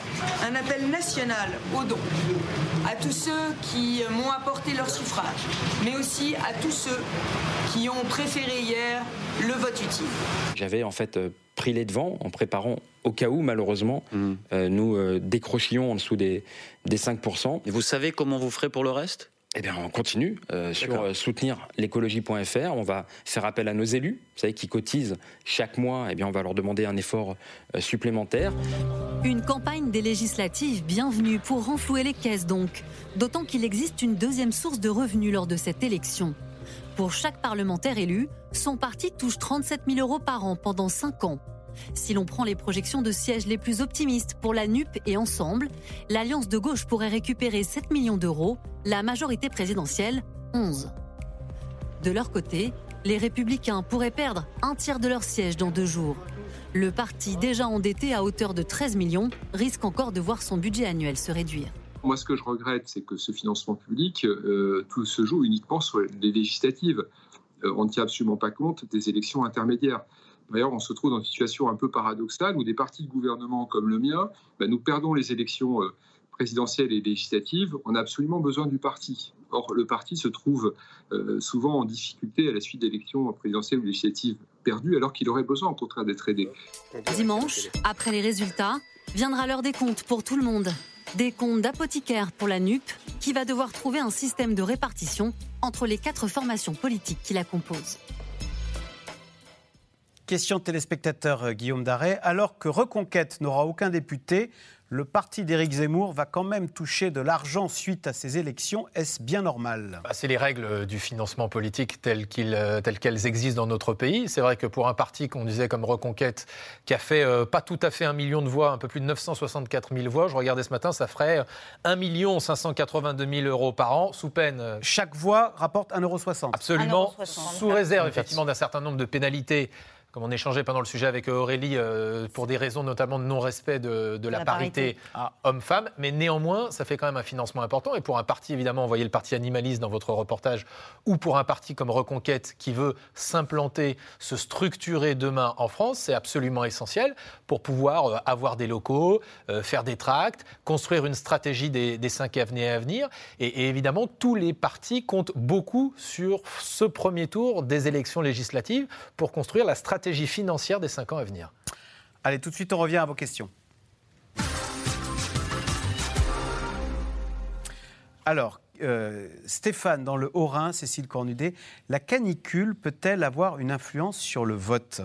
un appel national aux dons à tous ceux qui m'ont apporté leur suffrage, mais aussi à tous ceux qui ont préféré hier le vote utile. J'avais en fait euh, pris les devants en préparant au cas où, malheureusement, euh, nous euh, décrochions en dessous des, des 5%. Et vous savez comment vous ferez pour le reste? Eh bien, on continue euh, sur euh, soutenir l'écologie.fr. On va faire appel à nos élus, vous savez, qui cotisent chaque mois. Eh bien, on va leur demander un effort euh, supplémentaire. Une campagne des législatives bienvenue pour renflouer les caisses donc. D'autant qu'il existe une deuxième source de revenus lors de cette élection. Pour chaque parlementaire élu, son parti touche 37 000 euros par an pendant 5 ans. Si l'on prend les projections de sièges les plus optimistes pour la NUP et Ensemble, l'Alliance de gauche pourrait récupérer 7 millions d'euros, la majorité présidentielle 11. De leur côté, les républicains pourraient perdre un tiers de leurs sièges dans deux jours. Le parti déjà endetté à hauteur de 13 millions risque encore de voir son budget annuel se réduire. Moi, ce que je regrette, c'est que ce financement public, euh, tout se joue uniquement sur les législatives. Euh, on ne tient absolument pas compte des élections intermédiaires. D'ailleurs, on se trouve dans une situation un peu paradoxale où des partis de gouvernement comme le mien, ben, nous perdons les élections euh, présidentielles et législatives. On a absolument besoin du parti. Or, le parti se trouve euh, souvent en difficulté à la suite d'élections présidentielles ou législatives perdues, alors qu'il aurait besoin, au contraire, d'être aidé. Dimanche, après les résultats, viendra l'heure des comptes pour tout le monde. Des comptes d'apothicaire pour la NUP, qui va devoir trouver un système de répartition entre les quatre formations politiques qui la composent. Question téléspectateur euh, Guillaume Darret. Alors que Reconquête n'aura aucun député, le parti d'Éric Zemmour va quand même toucher de l'argent suite à ces élections. Est-ce bien normal? Bah, C'est les règles du financement politique telles, euh, telles qu'elles existent dans notre pays. C'est vrai que pour un parti qu'on disait comme Reconquête, qui a fait euh, pas tout à fait un million de voix, un peu plus de 964 000 voix, je regardais ce matin, ça ferait 1 582 000 euros par an, sous peine. Chaque voix rapporte 1,60 euro. Absolument, sous réserve effectivement d'un certain nombre de pénalités comme on échangeait pendant le sujet avec Aurélie, euh, pour des raisons notamment de non-respect de, la, La parité, parité. homme-femme. Mais néanmoins, ça fait quand même un financement important. Et pour un parti, évidemment, on voyait le parti animaliste dans votre reportage, ou pour un parti comme Reconquête qui veut s'implanter, se structurer demain en France, c'est absolument essentiel pour pouvoir euh, avoir des locaux, euh, faire des tracts, construire une stratégie des, des cinq années à venir. Et, et évidemment, tous les partis comptent beaucoup sur ce premier tour des élections législatives pour construire la stratégie financière des cinq ans à venir. Allez, tout de suite, on revient à vos questions. Alors, euh, Stéphane, dans le Haut-Rhin, Cécile Cornudet, la canicule peut-elle avoir une influence sur le vote?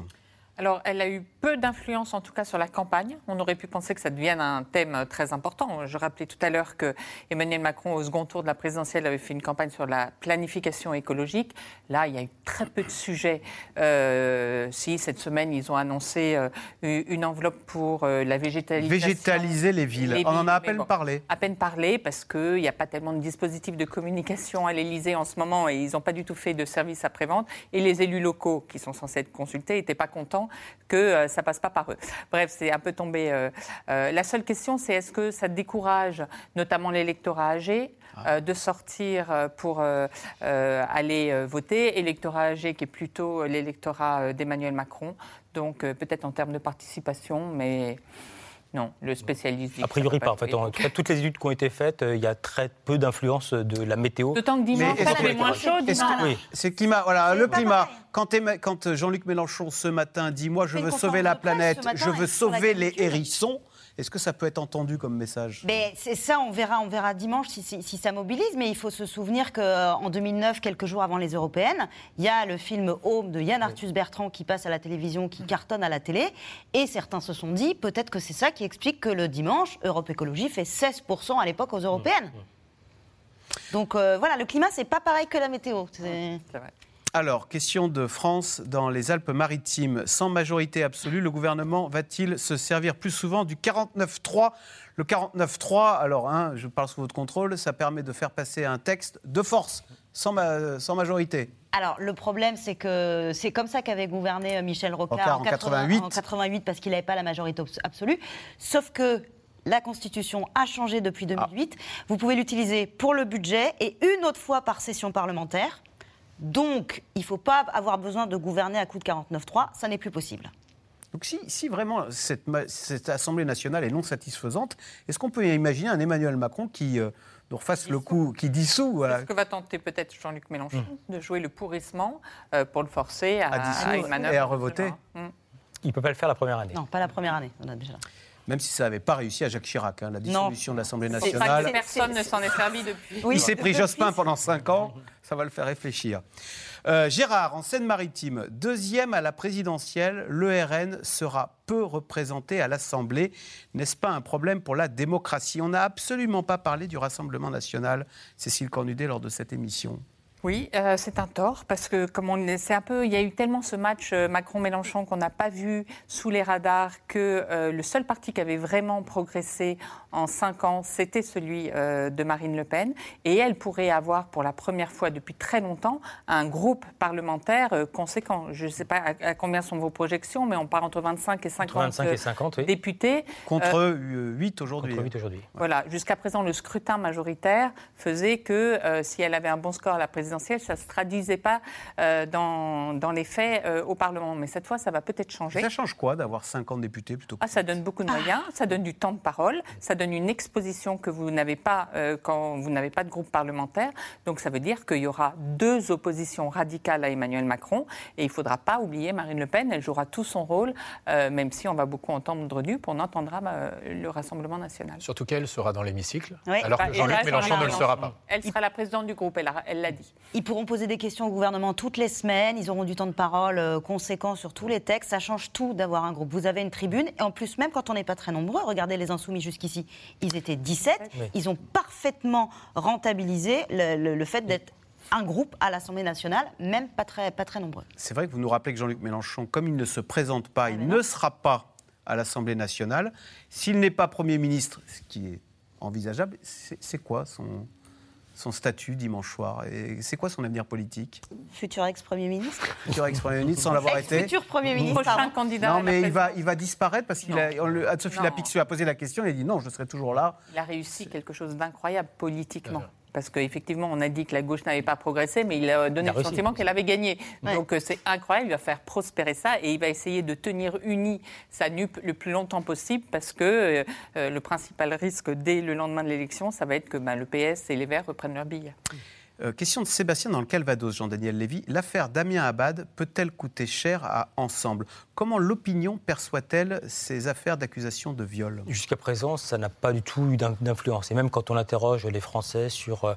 Alors, elle a eu peu d'influence, en tout cas, sur la campagne. On aurait pu penser que ça devienne un thème très important. Je rappelais tout à l'heure que Emmanuel Macron, au second tour de la présidentielle, avait fait une campagne sur la planification écologique. Là, il y a eu très peu de sujets. Euh, si, cette semaine, ils ont annoncé euh, une enveloppe pour euh, la végétalisation. Végétaliser les villes. Les on en a à peine bon, parlé. À peine parlé, parce qu'il n'y a pas tellement de dispositifs de communication à l'Élysée en ce moment et ils n'ont pas du tout fait de service après-vente. Et les élus locaux, qui sont censés être consultés, n'étaient pas contents que euh, ça passe pas par eux. Bref, c'est un peu tombé. euh, euh, la seule question, c'est est-ce que ça décourage notamment l'électorat âgé euh, de sortir pour aller voter, électorat âgé qui est plutôt l'électorat d'Emmanuel Macron. Donc peut-être en termes de participation, mais non, le spécialiste. dit A que priori ça pas. En fait, en tout cas, toutes les études qui ont été faites, euh, il y a très peu d'influence de la météo. D'autant que dimanche, que- moins chaud. que- Oui. C'est le climat. Voilà, le climat. pareil. Quand, Jean-Luc Mélenchon ce matin dit Moi, je veux sauver la planète, je veux sauver les hérissons, est-ce que ça peut être entendu comme message? Mais c'est ça, on verra, on verra dimanche si, si- si ça mobilise. Mais il faut se souvenir qu'en 2009, quelques jours avant les européennes, il y a le film Home de Yann Arthus Bertrand qui passe à la télévision, qui cartonne à la télé. Et certains se sont dit, peut-être que c'est ça qui explique que le dimanche, Europe Écologie fait 16% à l'époque aux européennes. Donc euh, voilà, le climat, c'est pas pareil que la météo. C'est- C'est vrai. Alors, question de France. Dans les Alpes-Maritimes, sans majorité absolue, le gouvernement va-t-il se servir plus souvent du 49-3 Le 49-3, alors, hein, je parle sous votre contrôle, ça permet de faire passer un texte de force, sans, ma- sans majorité. Alors, le problème, c'est que c'est comme ça qu'avait gouverné euh, Michel Rocard Rocard en 88. en 88 parce qu'il n'avait pas la majorité abs- absolue. Sauf que la Constitution a changé depuis 2008. Vous pouvez l'utiliser pour le budget et une autre fois par session parlementaire. Donc, il ne faut pas avoir besoin de gouverner à coup de 49-3. Ça n'est plus possible. Donc si, si vraiment cette, Assemblée nationale est non satisfaisante, est-ce qu'on peut imaginer un Emmanuel Macron qui euh, nous refasse le coup, qui dissout voilà. Ce que va tenter peut-être Jean-Luc Mélenchon, de jouer le pourrissement euh, pour le forcer à, À dissoudre une manœuvre. et à revoter. absolument. Mm. Il ne peut pas le faire la première année. Non, pas la première année. On a déjà là. Même si ça n'avait pas réussi à Jacques Chirac, hein, la dissolution de l'Assemblée pas nationale. que personne ne s'en est servi depuis. Il s'est pris Jospin pendant 5 ans, ça va le faire réfléchir. Euh, Gérard, en Seine-Maritime, deuxième à la présidentielle, le RN sera peu représenté à l'Assemblée. N'est-ce pas un problème pour la démocratie? On n'a absolument pas parlé du Rassemblement national, Cécile Cornudet, lors de cette émission. Oui, euh, c'est un tort parce que comme on c'est un peu, il y a eu tellement ce match euh, Macron-Mélenchon qu'on n'a pas vu sous les radars que euh, le seul parti qui avait vraiment progressé en cinq ans, c'était celui euh, de Marine Le Pen, et elle pourrait avoir pour la première fois depuis très longtemps un groupe parlementaire euh, conséquent. Je ne sais pas à, à combien sont vos projections, mais on part entre 25 et 50, Entre 25 et 50, oui. députés. Contre Euh, 8 aujourd'hui. Contre 8 aujourd'hui. voilà, jusqu'à présent, le scrutin majoritaire faisait que euh, si elle avait un bon score à la présidentielle, ça ne se traduisait pas euh, dans, dans les faits euh, au Parlement. Mais cette fois, ça va peut-être changer. Ça change quoi d'avoir 50 députés plutôt que Ah, ça donne beaucoup de moyens, ça donne du temps de parole, ça donne une exposition que vous n'avez pas euh, quand vous n'avez pas de groupe parlementaire. Donc ça veut dire qu'il y aura deux oppositions radicales à Emmanuel Macron et il ne faudra pas oublier Marine Le Pen. Elle jouera tout son rôle, euh, même si on va beaucoup entendre nu, on entendra le Rassemblement national. Surtout qu'elle sera dans l'hémicycle, Oui. alors Bah, que Jean-Luc Mélenchon ne le sera pas. Elle sera la présidente du groupe, elle l'a dit. Ils pourront poser des questions au gouvernement toutes les semaines, ils auront du temps de parole euh, conséquent sur tous les textes. Ça change tout d'avoir un groupe. Vous avez une tribune, et en plus, même quand on n'est pas très nombreux, regardez les Insoumis jusqu'ici, ils étaient 17. Oui. Ils ont parfaitement rentabilisé le, le- le fait d'être un groupe à l'Assemblée nationale, même pas très, pas très nombreux. C'est vrai que vous nous rappelez que Jean-Luc Mélenchon, comme il ne se présente Ah, pas, il ne sera pas à l'Assemblée nationale. S'il n'est pas Premier ministre, ce qui est envisageable, c'est quoi son, son statut dimanche soir Et c'est quoi son avenir politique? Futur ex-premier ministre. Futur ex-premier ministre sans l'avoir été Ex-futur Premier ministre. Prochain candidat. Non, mais il va, il va disparaître parce qu'il Anne-Sophie Non. Lapixu a posé la question et il a dit non, je serai toujours là. Il a réussi quelque chose d'incroyable politiquement. Parce qu'effectivement, on a dit que la gauche n'avait pas progressé, mais il a donné Il a le réussi. sentiment qu'elle avait gagné. Ouais. Donc euh, c'est incroyable, il va faire prospérer ça et il va essayer de tenir unie sa nupe le plus longtemps possible parce que euh, euh, le principal risque dès le lendemain de l'élection, ça va être que ben, le PS et les Verts reprennent leur bille. Euh, question de Sébastien dans le Calvados, Jean-Daniel Lévy. L'affaire Damien Abad peut-elle coûter cher à Ensemble? Comment l'opinion perçoit-elle ces affaires d'accusation de viol? Jusqu'à présent, ça n'a pas du tout eu d'in- d'influence. Et même quand on interroge les Français sur euh,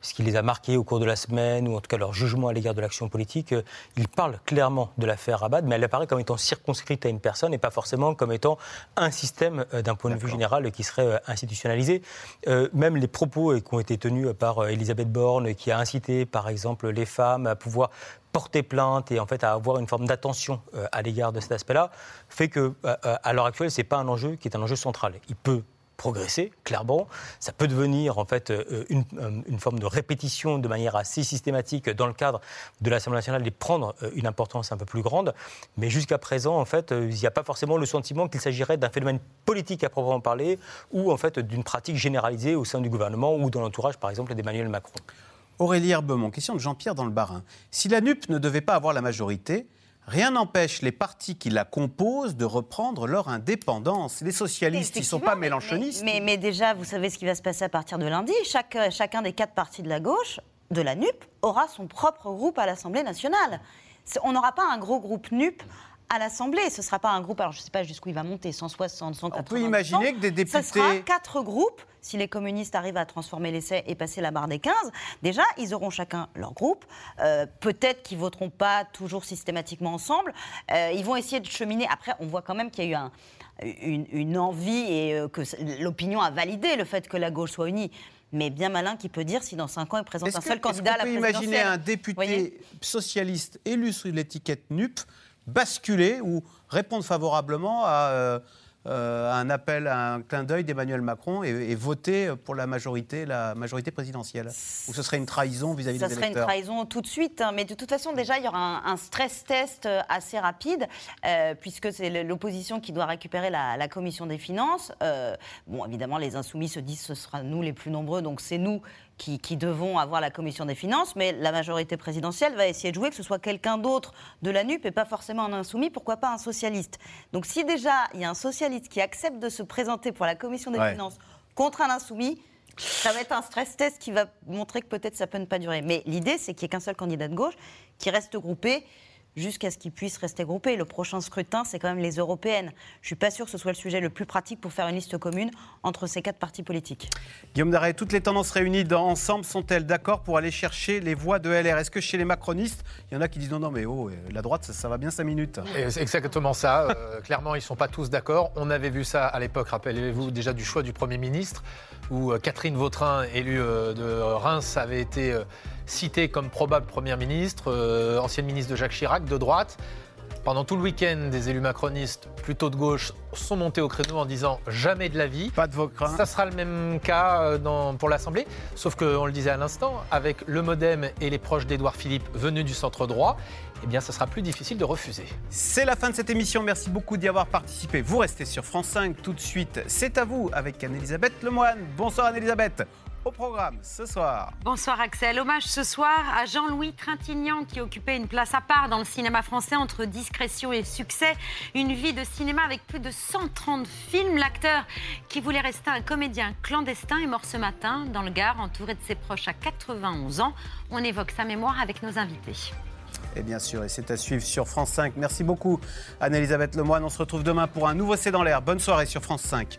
ce qui les a marqués au cours de la semaine, ou en tout cas leur jugement à l'égard de l'action politique, euh, ils parlent clairement de l'affaire Abad, mais elle apparaît comme étant circonscrite à une personne et pas forcément comme étant un système d'un point de vue général qui serait institutionnalisé. Euh, même les propos qui ont été tenus par Elisabeth Borne, qui a incité par exemple les femmes à pouvoir porter plainte et en fait à avoir une forme d'attention euh, à l'égard de cet aspect-là, fait que euh, euh, à l'heure actuelle, c'est pas un enjeu qui est un enjeu central. Il peut progresser, clairement. Ça peut devenir en fait une, une forme de répétition de manière assez systématique dans le cadre de l'Assemblée nationale et prendre une importance un peu plus grande. Mais jusqu'à présent, en fait, il n'y a pas forcément le sentiment qu'il s'agirait d'un phénomène politique à proprement parler ou en fait d'une pratique généralisée au sein du gouvernement ou dans l'entourage, par exemple, d'Emmanuel Macron. Aurélie Herbemont, question de Jean-Pierre dans le Barin. Si la NUP ne devait pas avoir la majorité, rien n'empêche les partis qui la composent de reprendre leur indépendance. Les socialistes, ils ne sont pas mais- mélanchonistes. Mais, mais déjà, vous savez ce qui va se passer à partir de lundi. Chaque, euh, chacun des quatre partis de la gauche, de la NUP, aura son propre groupe à l'Assemblée nationale. On n'aura pas un gros groupe NUP à l'Assemblée. Ce ne sera pas un groupe, alors je ne sais pas jusqu'où il va monter, 160, 180. On peut imaginer que des Ce sera députés... quatre groupes. Si les communistes arrivent à transformer l'essai et passer la barre des 15, déjà, ils auront chacun leur groupe. Euh, Peut-être qu'ils voteront pas toujours systématiquement ensemble. Euh, ils vont essayer de cheminer. Après, on voit quand même qu'il y a eu un- une, une envie et euh, que l'opinion a validé le fait que la gauche soit unie. Mais bien malin qui peut dire si dans 5 ans il présente Est-ce un que- seul est-ce candidat à la peut présidentielle. imaginer un député socialiste élu sous l'étiquette NUP basculer ou répondre favorablement à, euh, euh, un appel, à un clin d'œil d'Emmanuel Macron et, et voter pour la majorité, la majorité présidentielle Ou ce serait une trahison vis-à-vis Ça des serait une électeurs trahison tout de suite, hein, mais de toute façon, déjà, il y aura un, un stress test euh, assez rapide, euh, puisque c'est l'opposition qui doit récupérer la, la commission des finances. Euh, bon, évidemment, les insoumis se disent ce sera nous les plus nombreux, donc c'est nous qui, qui devons avoir la commission des finances, mais la majorité présidentielle va essayer de jouer que ce soit quelqu'un d'autre de la NUP et pas forcément un insoumis, pourquoi pas un socialiste. Donc si déjà il y a un socialiste qui accepte de se présenter pour la commission des Ouais. finances contre un insoumis, ça va être un stress test qui va montrer que peut-être ça peut ne pas durer. Mais l'idée, c'est qu'il n'y ait qu'un seul candidat de gauche qui reste groupé jusqu'à ce qu'ils puissent rester groupés. Le prochain scrutin, c'est quand même les européennes. Je ne suis pas sûr que ce soit le sujet le plus pratique pour faire une liste commune entre ces quatre partis politiques. Guillaume Darret, toutes les tendances réunies dans Ensemble sont-elles d'accord pour aller chercher les voix de LR Est-ce que chez les macronistes, il y en a qui disent non, non, mais oh, la droite, ça, va bien 5 minutes C'est exactement ça. Euh, clairement, ils ne sont pas tous d'accord. On avait vu ça à l'époque, rappelez-vous déjà du choix du Premier ministre, où euh, Catherine Vautrin, élue euh, de Reims, avait été citée comme probable Première ministre, ancienne ministre de Jacques Chirac, de droite. Pendant tout le week-end, des élus macronistes plutôt de gauche sont montés au créneau en disant jamais de la vie. Pas de vos Ça sera le même cas euh, dans, pour l'Assemblée, sauf qu'on le disait à l'instant, avec le Modem et les proches d'Édouard Philippe venus du centre droit, eh bien, ça sera plus difficile de refuser. C'est la fin de cette émission. Merci beaucoup d'y avoir participé. Vous restez sur France 5 tout de suite. C'est à vous avec Anne-Elisabeth Lemoine. Bonsoir Anne-Elisabeth au programme ce soir. Bonsoir Axel. Hommage ce soir à Jean-Louis Trintignant qui occupait une place à part dans le cinéma français entre discrétion et succès. Une vie de cinéma avec plus de 130 films. L'acteur qui voulait rester un comédien clandestin est mort ce matin dans le Gard entouré de ses proches à 91 ans. On évoque sa mémoire avec nos invités. Et bien sûr, et c'est à suivre sur France 5. Merci beaucoup Anne-Elisabeth Lemoine. On se retrouve demain pour un nouveau C'est dans l'air. Bonne soirée sur France 5.